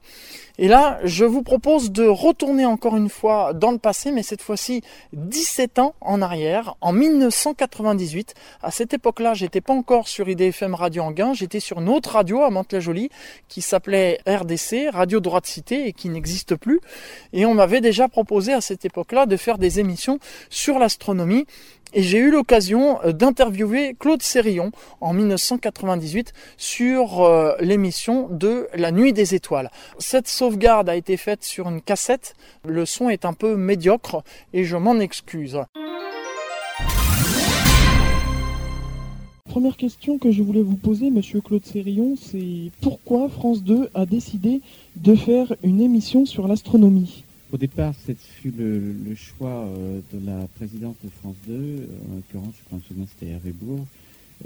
A: Et là, je vous propose de retourner encore une fois dans le passé, mais cette fois-ci 17 ans en arrière, en 19 1998. À cette époque-là, j'étais pas encore sur IDFM Radio Anguin, j'étais sur une autre radio à Mantes-la-Jolie qui s'appelait RDC, Radio Droit de Cité, et qui n'existe plus. Et on m'avait déjà proposé à cette époque-là de faire des émissions sur l'astronomie et j'ai eu l'occasion euh, d'interviewer Claude Sérillon en 1998 sur euh, l'émission de La Nuit des Étoiles. Cette sauvegarde a été faite sur une cassette, le son est un peu médiocre et je m'en excuse.
H: Première question que je voulais vous poser, monsieur Claude Sérillon, c'est pourquoi France 2 a décidé de faire une émission sur l'astronomie?
I: Au départ, ce fut le, choix euh, de la présidente de France 2, en l'occurrence, je pense que c'était Hervé Bourg,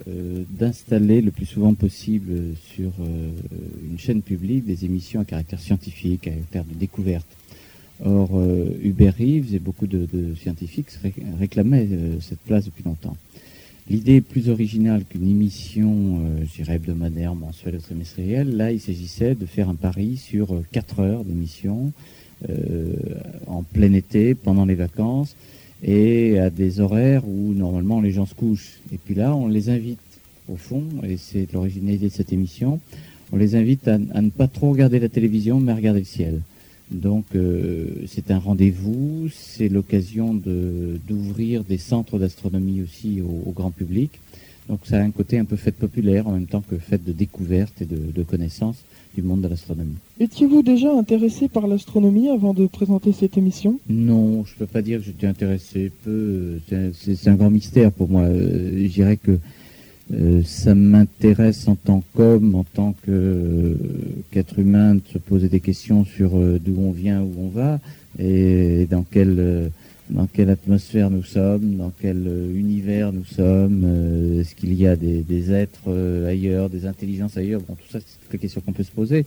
I: euh, d'installer le plus souvent possible sur euh, une chaîne publique des émissions à caractère scientifique, à caractère de découverte. Or, Hubert Reeves et beaucoup de, scientifiques réclamaient cette place depuis longtemps. L'idée plus originale qu'une émission, je dirais hebdomadaire, mensuelle ou trimestrielle, là, il s'agissait de faire un pari sur 4 heures d'émission euh, en plein été, pendant les vacances, et à des horaires où normalement les gens se couchent. Et puis là, on les invite, au fond, et c'est l'originalité de cette émission, on les invite à, ne pas trop regarder la télévision, mais à regarder le ciel. Donc euh, c'est un rendez-vous, c'est l'occasion d'ouvrir des centres d'astronomie aussi au, grand public. Donc ça a un côté un peu fête populaire en même temps que fête de découverte et de, de connaissance du monde de l'astronomie.
H: Étiez-vous déjà intéressé par l'astronomie avant de présenter cette émission?
I: Non, je ne peux pas dire que j'étais intéressé. Peu, c'est un grand mystère pour moi. Euh, je dirais que euh, ça m'intéresse en tant qu'homme, en tant qu'être humain, de se poser des questions sur euh, d'où on vient, où on va, et dans quelle atmosphère nous sommes, dans quel univers nous sommes, est-ce qu'il y a des, êtres ailleurs, des intelligences ailleurs. Bon, tout ça, c'est des questions qu'on peut se poser.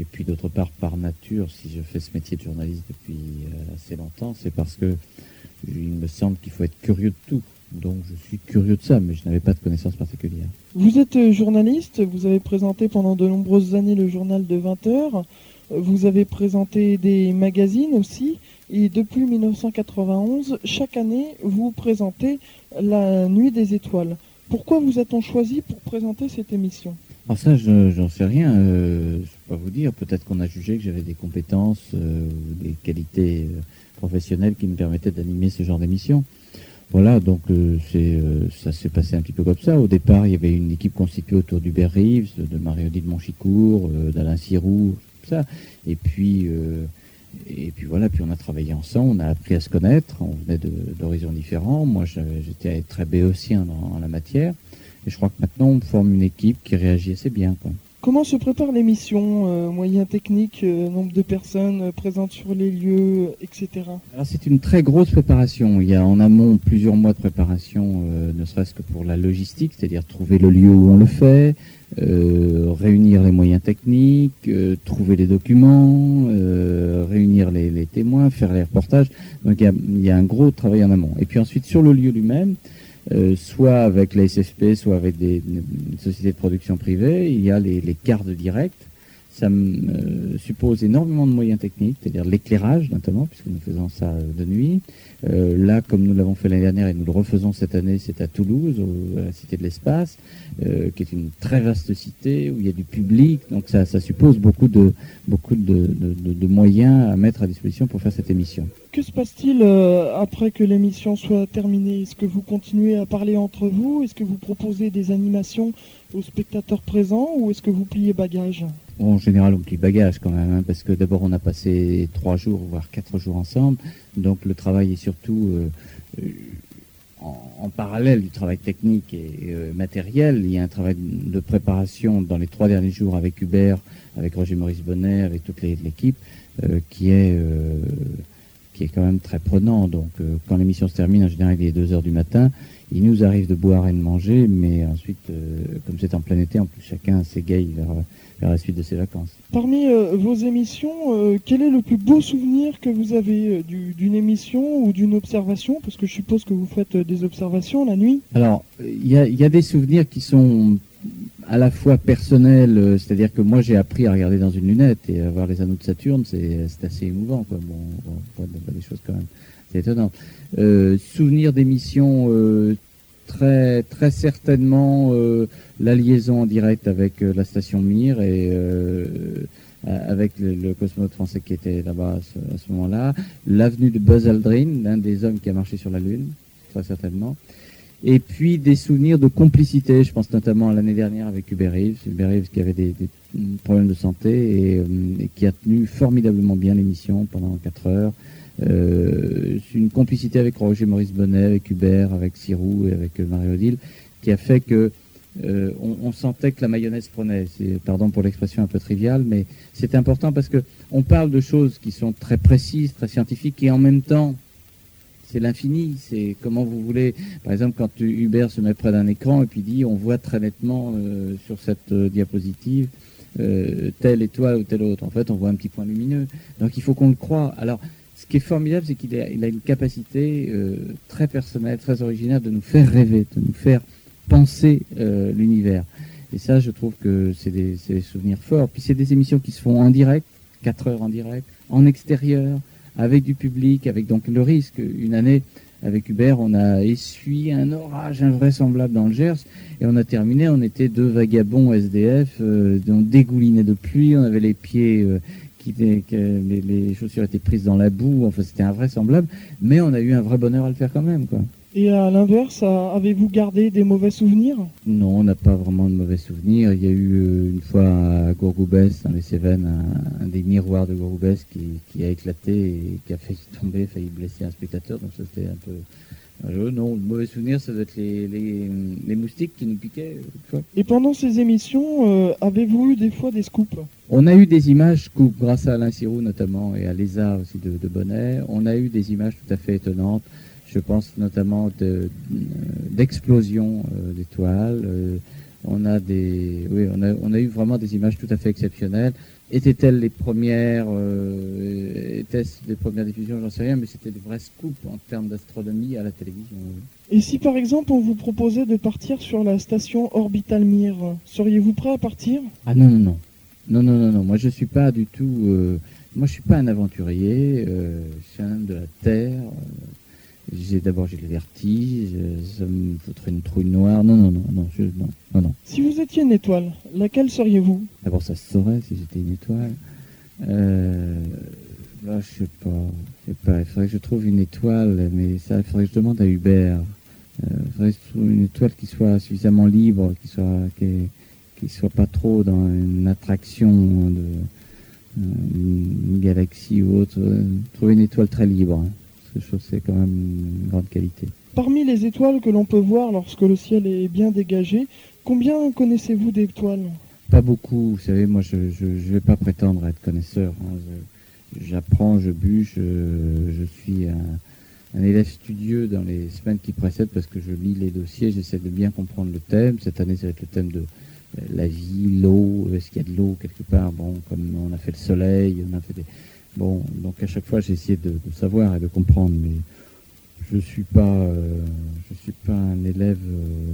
I: Et puis d'autre part, par nature, si je fais ce métier de journaliste depuis euh, assez longtemps, c'est parce que il me semble qu'il faut être curieux de tout. Donc je suis curieux de ça, mais je n'avais pas de connaissances particulières.
H: Vous êtes euh, journaliste, vous avez présenté pendant de nombreuses années le journal de 20 heures, vous avez présenté des magazines aussi, et depuis 1991, chaque année, vous présentez la Nuit des Étoiles. Pourquoi vous a-t-on choisi pour présenter cette émission?
I: Alors ça, j'en sais rien. Euh, je ne peux pas vous dire. Peut-être qu'on a jugé que j'avais des compétences euh, ou des qualités euh, professionnelles qui me permettaient d'animer ce genre d'émission. Voilà, donc c'est ça s'est passé un petit peu comme ça. Au départ, il y avait une équipe constituée autour d'Hubert Reeves, de Marie-Odile Monchicourt, d'Alain Sirou, tout ça. Et puis et puis voilà, puis on a travaillé ensemble, on a appris à se connaître, on venait d'horizons différents. Moi, j'étais très béotien dans la matière. Et je crois que maintenant, on forme une équipe qui réagit assez bien.
H: Comment se prépare l'émission euh, Moyens techniques, euh, nombre de personnes euh, présentes sur les lieux, etc.
I: Alors c'est une très grosse préparation. Il y a en amont plusieurs mois de préparation, ne serait-ce que pour la logistique, c'est-à-dire trouver le lieu où on le fait, réunir les moyens techniques, trouver les documents, réunir les, témoins, faire les reportages. Donc il y, a, il y, a, un gros travail en amont. Et puis ensuite sur le lieu lui-même, euh, soit avec la SFP, soit avec des, sociétés de production privées. Il y a les, les cartes directes. Ça euh, suppose énormément de moyens techniques, c'est-à-dire l'éclairage notamment, puisque nous faisons ça de nuit. Euh, là, comme nous l'avons fait l'année dernière et nous le refaisons cette année, c'est à Toulouse, à la Cité de l'Espace, euh, qui est une très vaste cité où il y a du public. Donc ça, suppose beaucoup de, moyens à mettre à disposition pour faire cette émission.
H: Que se passe-t-il euh, après que l'émission soit terminée? Est-ce que vous continuez à parler entre vous? Est-ce que vous proposez des animations aux spectateurs présents ou est-ce que vous pliez bagages?
I: En général, on plie bagage quand même, hein, parce que d'abord, on a passé trois jours, voire quatre jours ensemble. Donc, le travail est surtout euh, euh, en, parallèle du travail technique et matériel. Il y a un travail de préparation dans les trois derniers jours avec Hubert, avec Roger Maurice Bonnet, avec toute l'équipe, qui est qui est quand même très prenant. Donc, quand l'émission se termine, en général, il est 2 heures du matin. Il nous arrive de boire et de manger, mais ensuite, comme c'est en plein été, en plus chacun s'égaye vers la suite de ses vacances.
H: Parmi euh, vos émissions, euh, quel est le plus beau souvenir que vous avez euh, d'une émission ou d'une observation? Parce que je suppose que vous faites des observations la nuit.
I: Alors, il y a, des souvenirs qui sont à la fois personnels, c'est-à-dire que moi j'ai appris à regarder dans une lunette et à voir les anneaux de Saturne, c'est assez émouvant. Quoi. Bon, on voit des choses quand même c'est étonnant. Euh, souvenir d'émissions euh, très très certainement euh, la liaison en direct avec la station Mir et avec le, le, cosmonaute français qui était là-bas à ce, moment-là, l'avenue de Buzz Aldrin, l'un des hommes qui a marché sur la Lune, très certainement. Et puis des souvenirs de complicité, je pense notamment à l'année dernière avec Hubert Reeves, Hubert Reeves qui avait des, problèmes de santé et, et, qui a tenu formidablement bien l'émission pendant 4 heures. Euh, une complicité avec Roger Maurice Bonnet, avec Hubert, avec Sirou et avec euh, Marie-Odile, qui a fait que euh, on, sentait que la mayonnaise prenait. Pardon pour l'expression un peu triviale, mais c'est important parce que on parle de choses qui sont très précises, très scientifiques, et en même temps, c'est l'infini. C'est comment vous voulez. Par exemple, quand Hubert se met près d'un écran et puis dit, on voit très nettement sur cette diapositive telle étoile ou telle autre. En fait, on voit un petit point lumineux. Donc, il faut qu'on le croie. Alors, ce qui est formidable, c'est qu'il a, une capacité euh, très personnelle, très originale de nous faire rêver, de nous faire penser euh, l'univers. Et ça, je trouve que c'est des, des, souvenirs forts. Puis c'est des émissions qui se font en direct, 4 heures en direct, en extérieur, avec du public, avec donc le risque. Une année, avec Hubert, on a essuyé un orage invraisemblable dans le Gers et on a terminé, on était deux vagabonds SDF, euh, on dégoulinait de pluie, on avait les pieds euh, les, chaussures étaient prises dans la boue, enfin c'était invraisemblable, mais on a eu un vrai bonheur à le faire quand même.
H: Et à l'inverse, avez-vous gardé des mauvais souvenirs?
I: Non, on n'a pas vraiment de mauvais souvenirs. Il y a eu euh, une fois à Gourgoubès, dans les Cévennes, un, des miroirs de Gourgoubès qui, qui, a éclaté et qui a fait tomber, failli blesser un spectateur, donc ça c'était un peu non, le mauvais souvenir, ça doit être les, les, moustiques qui nous piquaient.
H: Et pendant ces émissions, euh, avez-vous eu des fois des scoops?
I: On a eu des images scoops grâce à Alain Sirou notamment et à Léza aussi de, de, Bonnet. On a eu des images tout à fait étonnantes. Je pense notamment d'explosions de, euh, d'étoiles. Euh, on a des, oui, on a, on a eu vraiment des images tout à fait exceptionnelles. Étaient-elles les premières euh, Étaient-ce les premières diffusions? J'en sais rien, mais c'était des vrais scoops en termes d'astronomie à la télévision.
H: Et si par exemple on vous proposait de partir sur la station Orbital Mir, seriez-vous prêt à partir?
I: Ah non, non, non. Non, non, non, non. Moi je suis pas du tout. Euh, moi je suis pas un aventurier. Euh, je suis un homme de la Terre. J'ai d'abord j'ai le vertige, ça me faudrait une trouille noire. Non, non, non, non, non, non,
H: Si vous étiez une étoile, laquelle seriez-vous?
I: D'abord ça se saurait si j'étais une étoile. Euh, là, je sais pas, je sais pas. Il faudrait que je trouve une étoile, mais ça, il faudrait que je demande à Hubert. Euh, il faudrait que je trouve une étoile qui soit suffisamment libre, qui soit, qui, qui soit pas trop dans une attraction de euh, une galaxie ou autre. Trouver une étoile très libre. C'est quand même une grande qualité.
H: Parmi les étoiles que l'on peut voir lorsque le ciel est bien dégagé, combien connaissez-vous d'étoiles?
I: Pas beaucoup, vous savez, moi je ne vais pas prétendre être connaisseur. Hein. J'apprends, je, bûche, je, suis un, élève studieux dans les semaines qui précèdent parce que je lis les dossiers, j'essaie de bien comprendre le thème. Cette année, ça va être le thème de euh, la vie, l'eau, est-ce qu'il y a de l'eau quelque part? Bon, comme on a fait le soleil, on a fait des Bon, donc à chaque fois j'ai essayé de, savoir et de comprendre, mais je suis euh, suis pas un élève,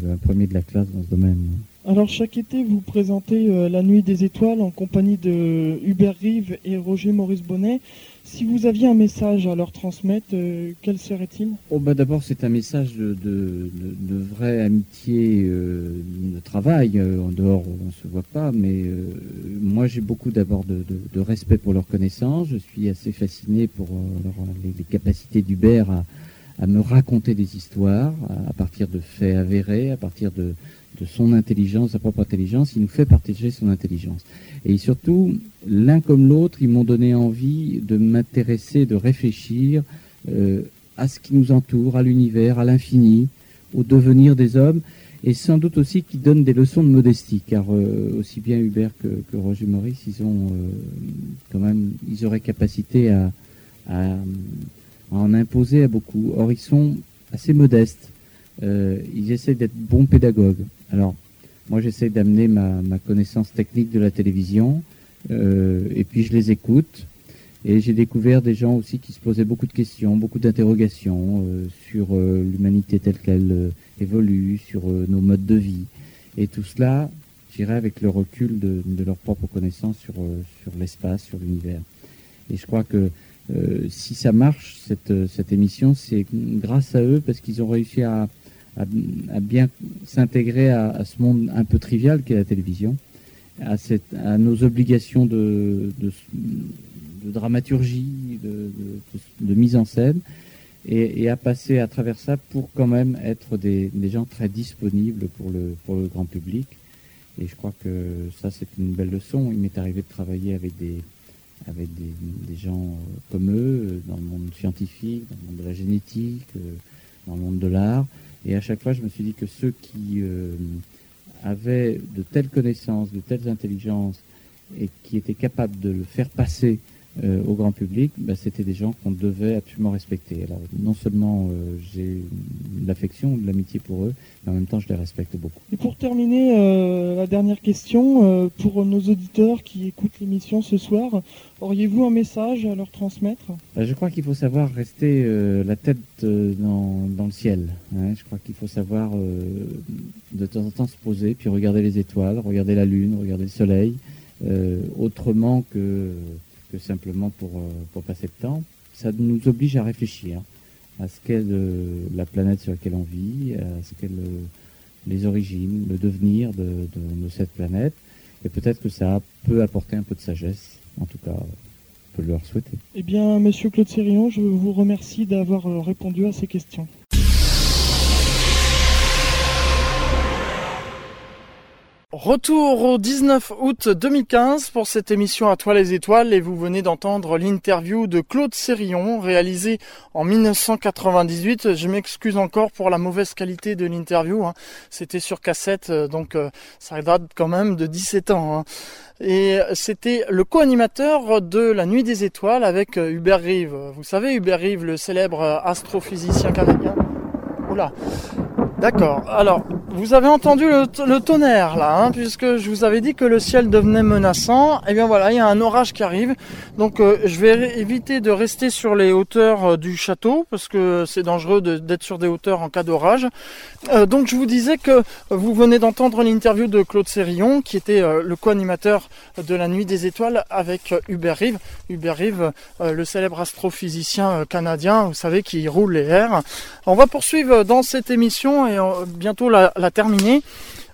I: euh, premier de la classe dans ce domaine.
H: Alors chaque été, vous présentez euh, la Nuit des Étoiles en compagnie de Hubert Rive et Roger Maurice Bonnet. Si vous aviez un message à leur transmettre, euh, quel serait-il?
I: Oh bah D'abord, c'est un message de, de, vraie amitié, euh, de travail. en dehors, on ne se voit pas, mais moi, j'ai beaucoup d'abord de, de, respect pour leurs connaissances. Je suis assez fasciné pour les, les, capacités d'Hubert à, à me raconter des histoires à partir de faits avérés, à partir de de son intelligence, sa propre intelligence, il nous fait partager son intelligence. Et surtout, l'un comme l'autre, ils m'ont donné envie de m'intéresser, de réfléchir euh, à ce qui nous entoure, à l'univers, à l'infini, au devenir des hommes, et sans doute aussi qui donnent des leçons de modestie, car euh, aussi bien Hubert que, Roger Maurice, ils ont euh, quand même, ils auraient capacité à, à en imposer à beaucoup. Or, ils sont assez modestes. Ils essaient d'être bons pédagogues. Alors, moi, j'essaie d'amener ma, connaissance technique de la télévision, euh, et puis je les écoute. Et j'ai découvert des gens aussi qui se posaient beaucoup de questions, beaucoup d'interrogations euh, sur euh, l'humanité telle qu'elle évolue, sur nos modes de vie. Et tout cela, j'irai avec le recul de, leur propre connaissance sur, sur l'espace, sur l'univers. Et je crois que si ça marche, cette, cette émission, c'est grâce à eux parce qu'ils ont réussi à, à, bien s'intégrer à, ce monde un peu trivial qu'est la télévision, à, nos obligations de, dramaturgie, de, mise en scène, et, à passer à travers ça pour quand même être des, gens très disponibles pour le, grand public. Et je crois que ça, c'est une belle leçon. Il m'est arrivé de travailler avec des, gens comme eux, dans le monde scientifique, dans le monde de la génétique, euh, dans le monde de l'art. Et à chaque fois, je me suis dit que ceux qui euh, avaient de telles connaissances, de telles intelligences, et qui étaient capables de le faire passer euh, au grand public, bah, c'était des gens qu'on devait absolument respecter. Alors non seulement euh, j'ai de l'affection, de l'amitié pour eux, mais en même temps je les respecte beaucoup.
H: Et pour terminer, euh, la dernière question, pour nos auditeurs qui écoutent l'émission ce soir, auriez-vous un message à leur transmettre?
I: Je crois qu'il faut savoir rester la tête dans, dans, le ciel. Hein. Je crois qu'il faut savoir de temps en temps se poser, puis regarder les étoiles, regarder la lune, regarder le soleil, autrement que simplement pour, euh, pour passer le temps. Ça nous oblige à réfléchir à ce qu'est la planète sur laquelle on vit, à ce qu'est les origines, le devenir de, cette planète. Et peut-être que ça peut apporter un peu de sagesse. En tout cas, on peut leur souhaiter.
H: Eh bien, Monsieur Claude Sirion, je vous remercie d'avoir euh, répondu à ces questions.
A: Retour au 19 août 2015 pour cette émission À toi les étoiles et vous venez d'entendre l'interview de Claude Sérillon réalisée en 1998. Je m'excuse encore pour la mauvaise qualité de l'interview. Hein. C'était sur cassette euh, donc euh, ça date quand même de 17 ans. Hein. Et c'était le co-animateur de La Nuit des Étoiles avec euh, Hubert Rive. Vous savez Hubert Rive, le célèbre astrophysicien canadien Oula D'accord. Alors, vous avez entendu le, tonnerre là, hein, puisque je vous avais dit que le ciel devenait menaçant. Et eh bien voilà, il y a un orage qui arrive. Donc, euh, je vais éviter de rester sur les hauteurs euh, du château, parce que c'est dangereux d'être sur des hauteurs en cas d'orage. Euh, donc, je vous disais que vous venez d'entendre l'interview de Claude Sérillon, qui était le co-animateur de la Nuit des Étoiles avec Hubert Rive. Hubert Rive, le célèbre astrophysicien canadien, vous savez, qui roule les airs. On va poursuivre dans cette émission et bientôt la terminer.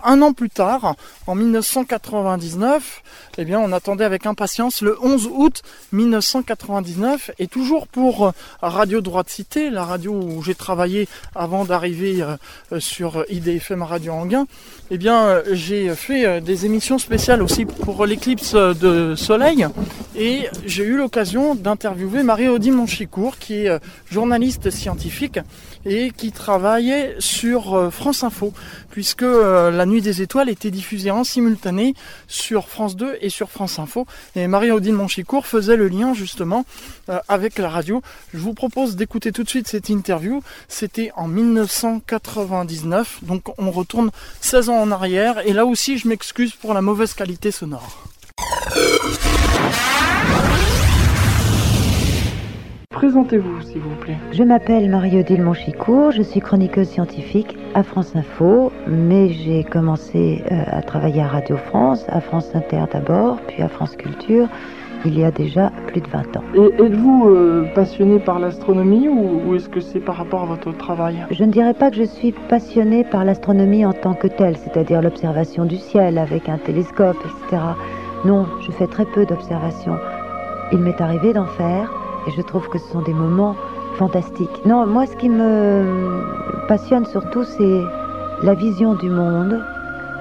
A: Un an plus tard, en 1999, eh bien, on attendait avec impatience le 11 août 1999 et toujours pour euh, Radio Droit de Cité, la radio où j'ai travaillé avant d'arriver euh, sur IDFM Radio Anguin, eh bien, j'ai fait des émissions spéciales aussi pour l'éclipse de soleil. Et j'ai eu l'occasion d'interviewer Marie-Odile Monchicourt qui est journaliste scientifique et qui travaillait sur euh, France Info, puisque euh, La Nuit des Étoiles était diffusée en simultané sur France 2 et sur France Info. Et Marie-Odile Monchicourt faisait le lien justement euh, avec la radio. Je vous propose d'écouter tout de suite cette interview. C'était en 1999, donc on retourne 16 ans en arrière. Et là aussi, je m'excuse pour la mauvaise qualité sonore. Présentez-vous, s'il vous plaît.
J: Je m'appelle Marie-Odile Monchicourt, je suis chroniqueuse scientifique à France Info, mais j'ai commencé euh, à travailler à Radio France, à France Inter d'abord, puis à France Culture, il y a déjà plus de 20 ans.
H: Et êtes-vous euh, passionné par l'astronomie ou, est-ce que c'est par rapport à votre travail?
J: Je ne dirais pas que je suis passionnée par l'astronomie en tant que telle, c'est-à-dire l'observation du ciel avec un télescope, etc. Non, je fais très peu d'observations. Il m'est arrivé d'en faire, et je trouve que ce sont des moments fantastiques. Non, moi ce qui me passionne surtout, c'est la vision du monde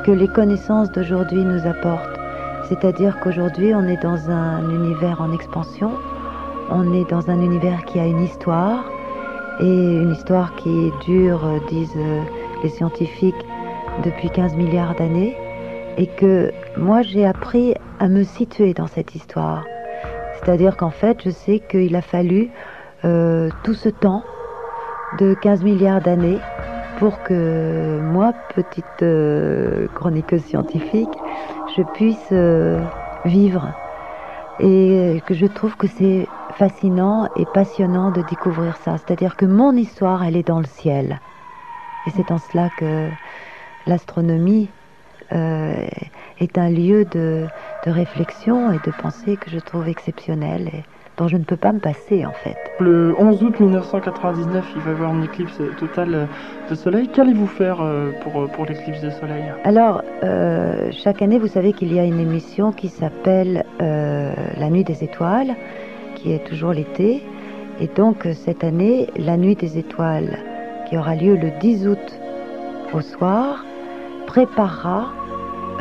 J: que les connaissances d'aujourd'hui nous apportent. C'est-à-dire qu'aujourd'hui, on est dans un univers en expansion, on est dans un univers qui a une histoire, et une histoire qui dure, disent les scientifiques, depuis 15 milliards d'années, et que moi j'ai appris à me situer dans cette histoire. C'est-à-dire qu'en fait, je sais qu'il a fallu euh, tout ce temps de 15 milliards d'années pour que moi, petite euh, chroniqueuse scientifique, je puisse euh, vivre. Et que je trouve que c'est fascinant et passionnant de découvrir ça. C'est-à-dire que mon histoire, elle est dans le ciel. Et c'est en cela que l'astronomie est un lieu de, de réflexion et de pensée que je trouve exceptionnel et dont je ne peux pas me passer en fait.
H: Le 11 août 1999, il va y avoir une éclipse totale de soleil. Qu'allez-vous faire euh, pour, pour l'éclipse de soleil?
J: Alors, euh, chaque année, vous savez qu'il y a une émission qui s'appelle euh, La Nuit des Étoiles, qui est toujours l'été. Et donc, cette année, La Nuit des Étoiles, qui aura lieu le 10 août au soir, préparera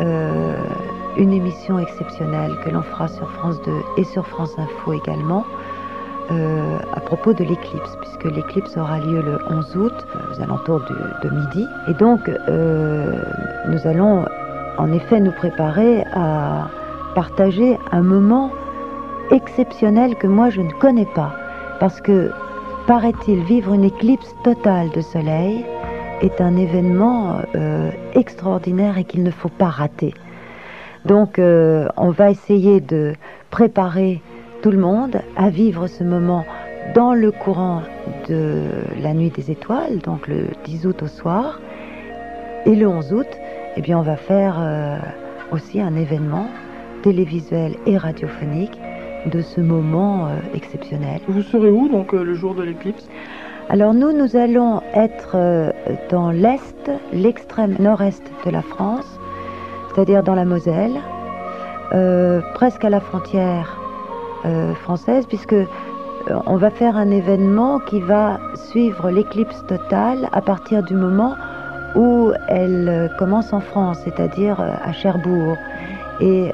J: une émission exceptionnelle que l'on fera sur France 2 et sur France Info également euh, à propos de l'éclipse, puisque l'éclipse aura lieu le 11 août euh, aux alentours de, midi. Et donc euh, nous allons en effet nous préparer à partager un moment exceptionnel que moi je ne connais pas, parce que paraît-il vivre une éclipse totale de soleil est un événement extraordinaire et qu'il ne faut pas rater. Donc euh, on va essayer de préparer tout le monde à vivre ce moment dans le courant de la nuit des étoiles, donc le 10 août au soir. Et le 11 août, eh bien, on va faire euh, aussi un événement télévisuel et radiophonique de ce moment euh, exceptionnel.
H: Vous serez où donc le jour de l'éclipse?
J: Alors nous, nous allons être dans l'Est, l'extrême nord-est de la France, c'est-à-dire dans la Moselle, euh, presque à la frontière euh, française, puisque euh, on va faire un événement qui va suivre l'éclipse totale à partir du moment où elle commence en France, c'est-à-dire à Cherbourg. Et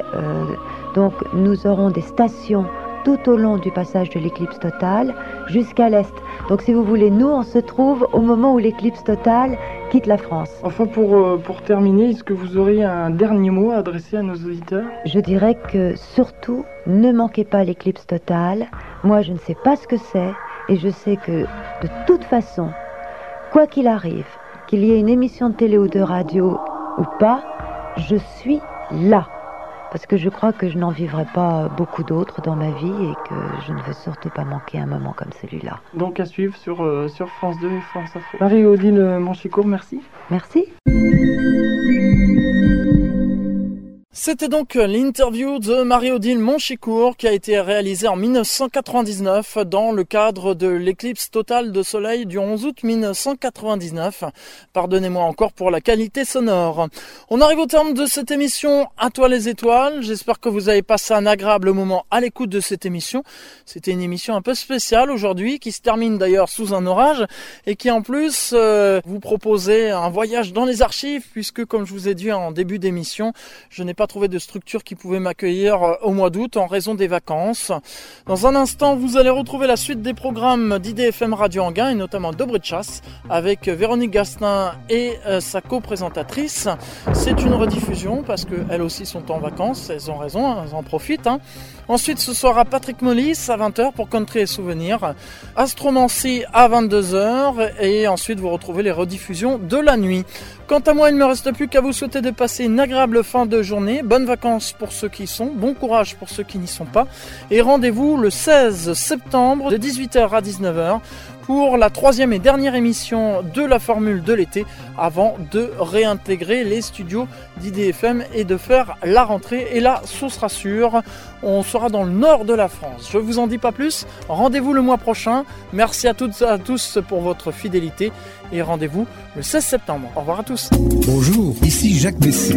J: donc nous aurons des stations tout au long du passage de l'éclipse totale jusqu'à l'est. Donc si vous voulez, nous, on se trouve au moment où l'éclipse totale quitte la France.
H: Enfin, pour, euh, pour terminer, est-ce que vous auriez un dernier mot à adresser à nos auditeurs?
J: Je dirais que surtout, ne manquez pas l'éclipse totale. Moi, je ne sais pas ce que c'est et je sais que de toute façon, quoi qu'il arrive, qu'il y ait une émission de télé ou de radio ou pas, je suis là parce que je crois que je n'en vivrai pas beaucoup d'autres dans ma vie et que je ne veux surtout pas manquer un moment comme celui-là.
H: Donc à suivre sur, euh, sur France 2 et France Info. Marie-Odile Manchicourt, merci.
J: Merci.
A: C'était donc l'interview de Marie-Odile Monchicourt qui a été réalisée en 1999 dans le cadre de l'éclipse totale de soleil du 11 août 1999. Pardonnez-moi encore pour la qualité sonore. On arrive au terme de cette émission À toi les étoiles. J'espère que vous avez passé un agréable moment à l'écoute de cette émission. C'était une émission un peu spéciale aujourd'hui qui se termine d'ailleurs sous un orage et qui en plus euh, vous proposait un voyage dans les archives puisque comme je vous ai dit en début d'émission, je n'ai pas trouver de structure qui pouvait m'accueillir euh, au mois d'août en raison des vacances. Dans un instant, vous allez retrouver la suite des programmes d'IDFM Radio Anguin et notamment de chasse avec Véronique Gastin et euh, sa co-présentatrice. C'est une rediffusion parce qu'elles aussi sont en vacances, elles ont raison, elles en profitent. Hein. Ensuite, ce soir à Patrick Mollis à 20h pour Country et Souvenirs. Astromancy à 22h et ensuite vous retrouvez les rediffusions de la nuit. Quant à moi, il ne me reste plus qu'à vous souhaiter de passer une agréable fin de journée. Bonnes vacances pour ceux qui y sont, bon courage pour ceux qui n'y sont pas. Et rendez-vous le 16 septembre de 18h à 19h pour la troisième et dernière émission de la formule de l'été avant de réintégrer les studios d'IDFM et de faire la rentrée. Et là, ce sera sûr, on sera dans le nord de la France. Je vous en dis pas plus, rendez-vous le mois prochain. Merci à toutes et à tous pour votre fidélité et rendez-vous le 16 septembre. Au revoir à tous.
K: Bonjour, ici Jacques Bessy.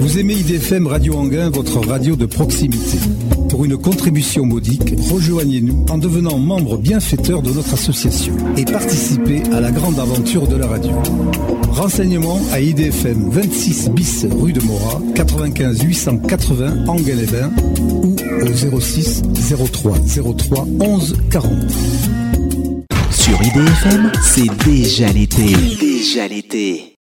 K: Vous aimez IDFM Radio Anguin, votre radio de proximité. Pour une contribution modique, rejoignez-nous en devenant membre bienfaiteur de notre association et participez à la grande aventure de la radio. Renseignements à IDFM 26 bis rue de Morat, 95 880 Anguin-les-Bains ou au 06 03 03 11 40.
D: Sur IDFM, c'est déjà l'été. Déjà l'été.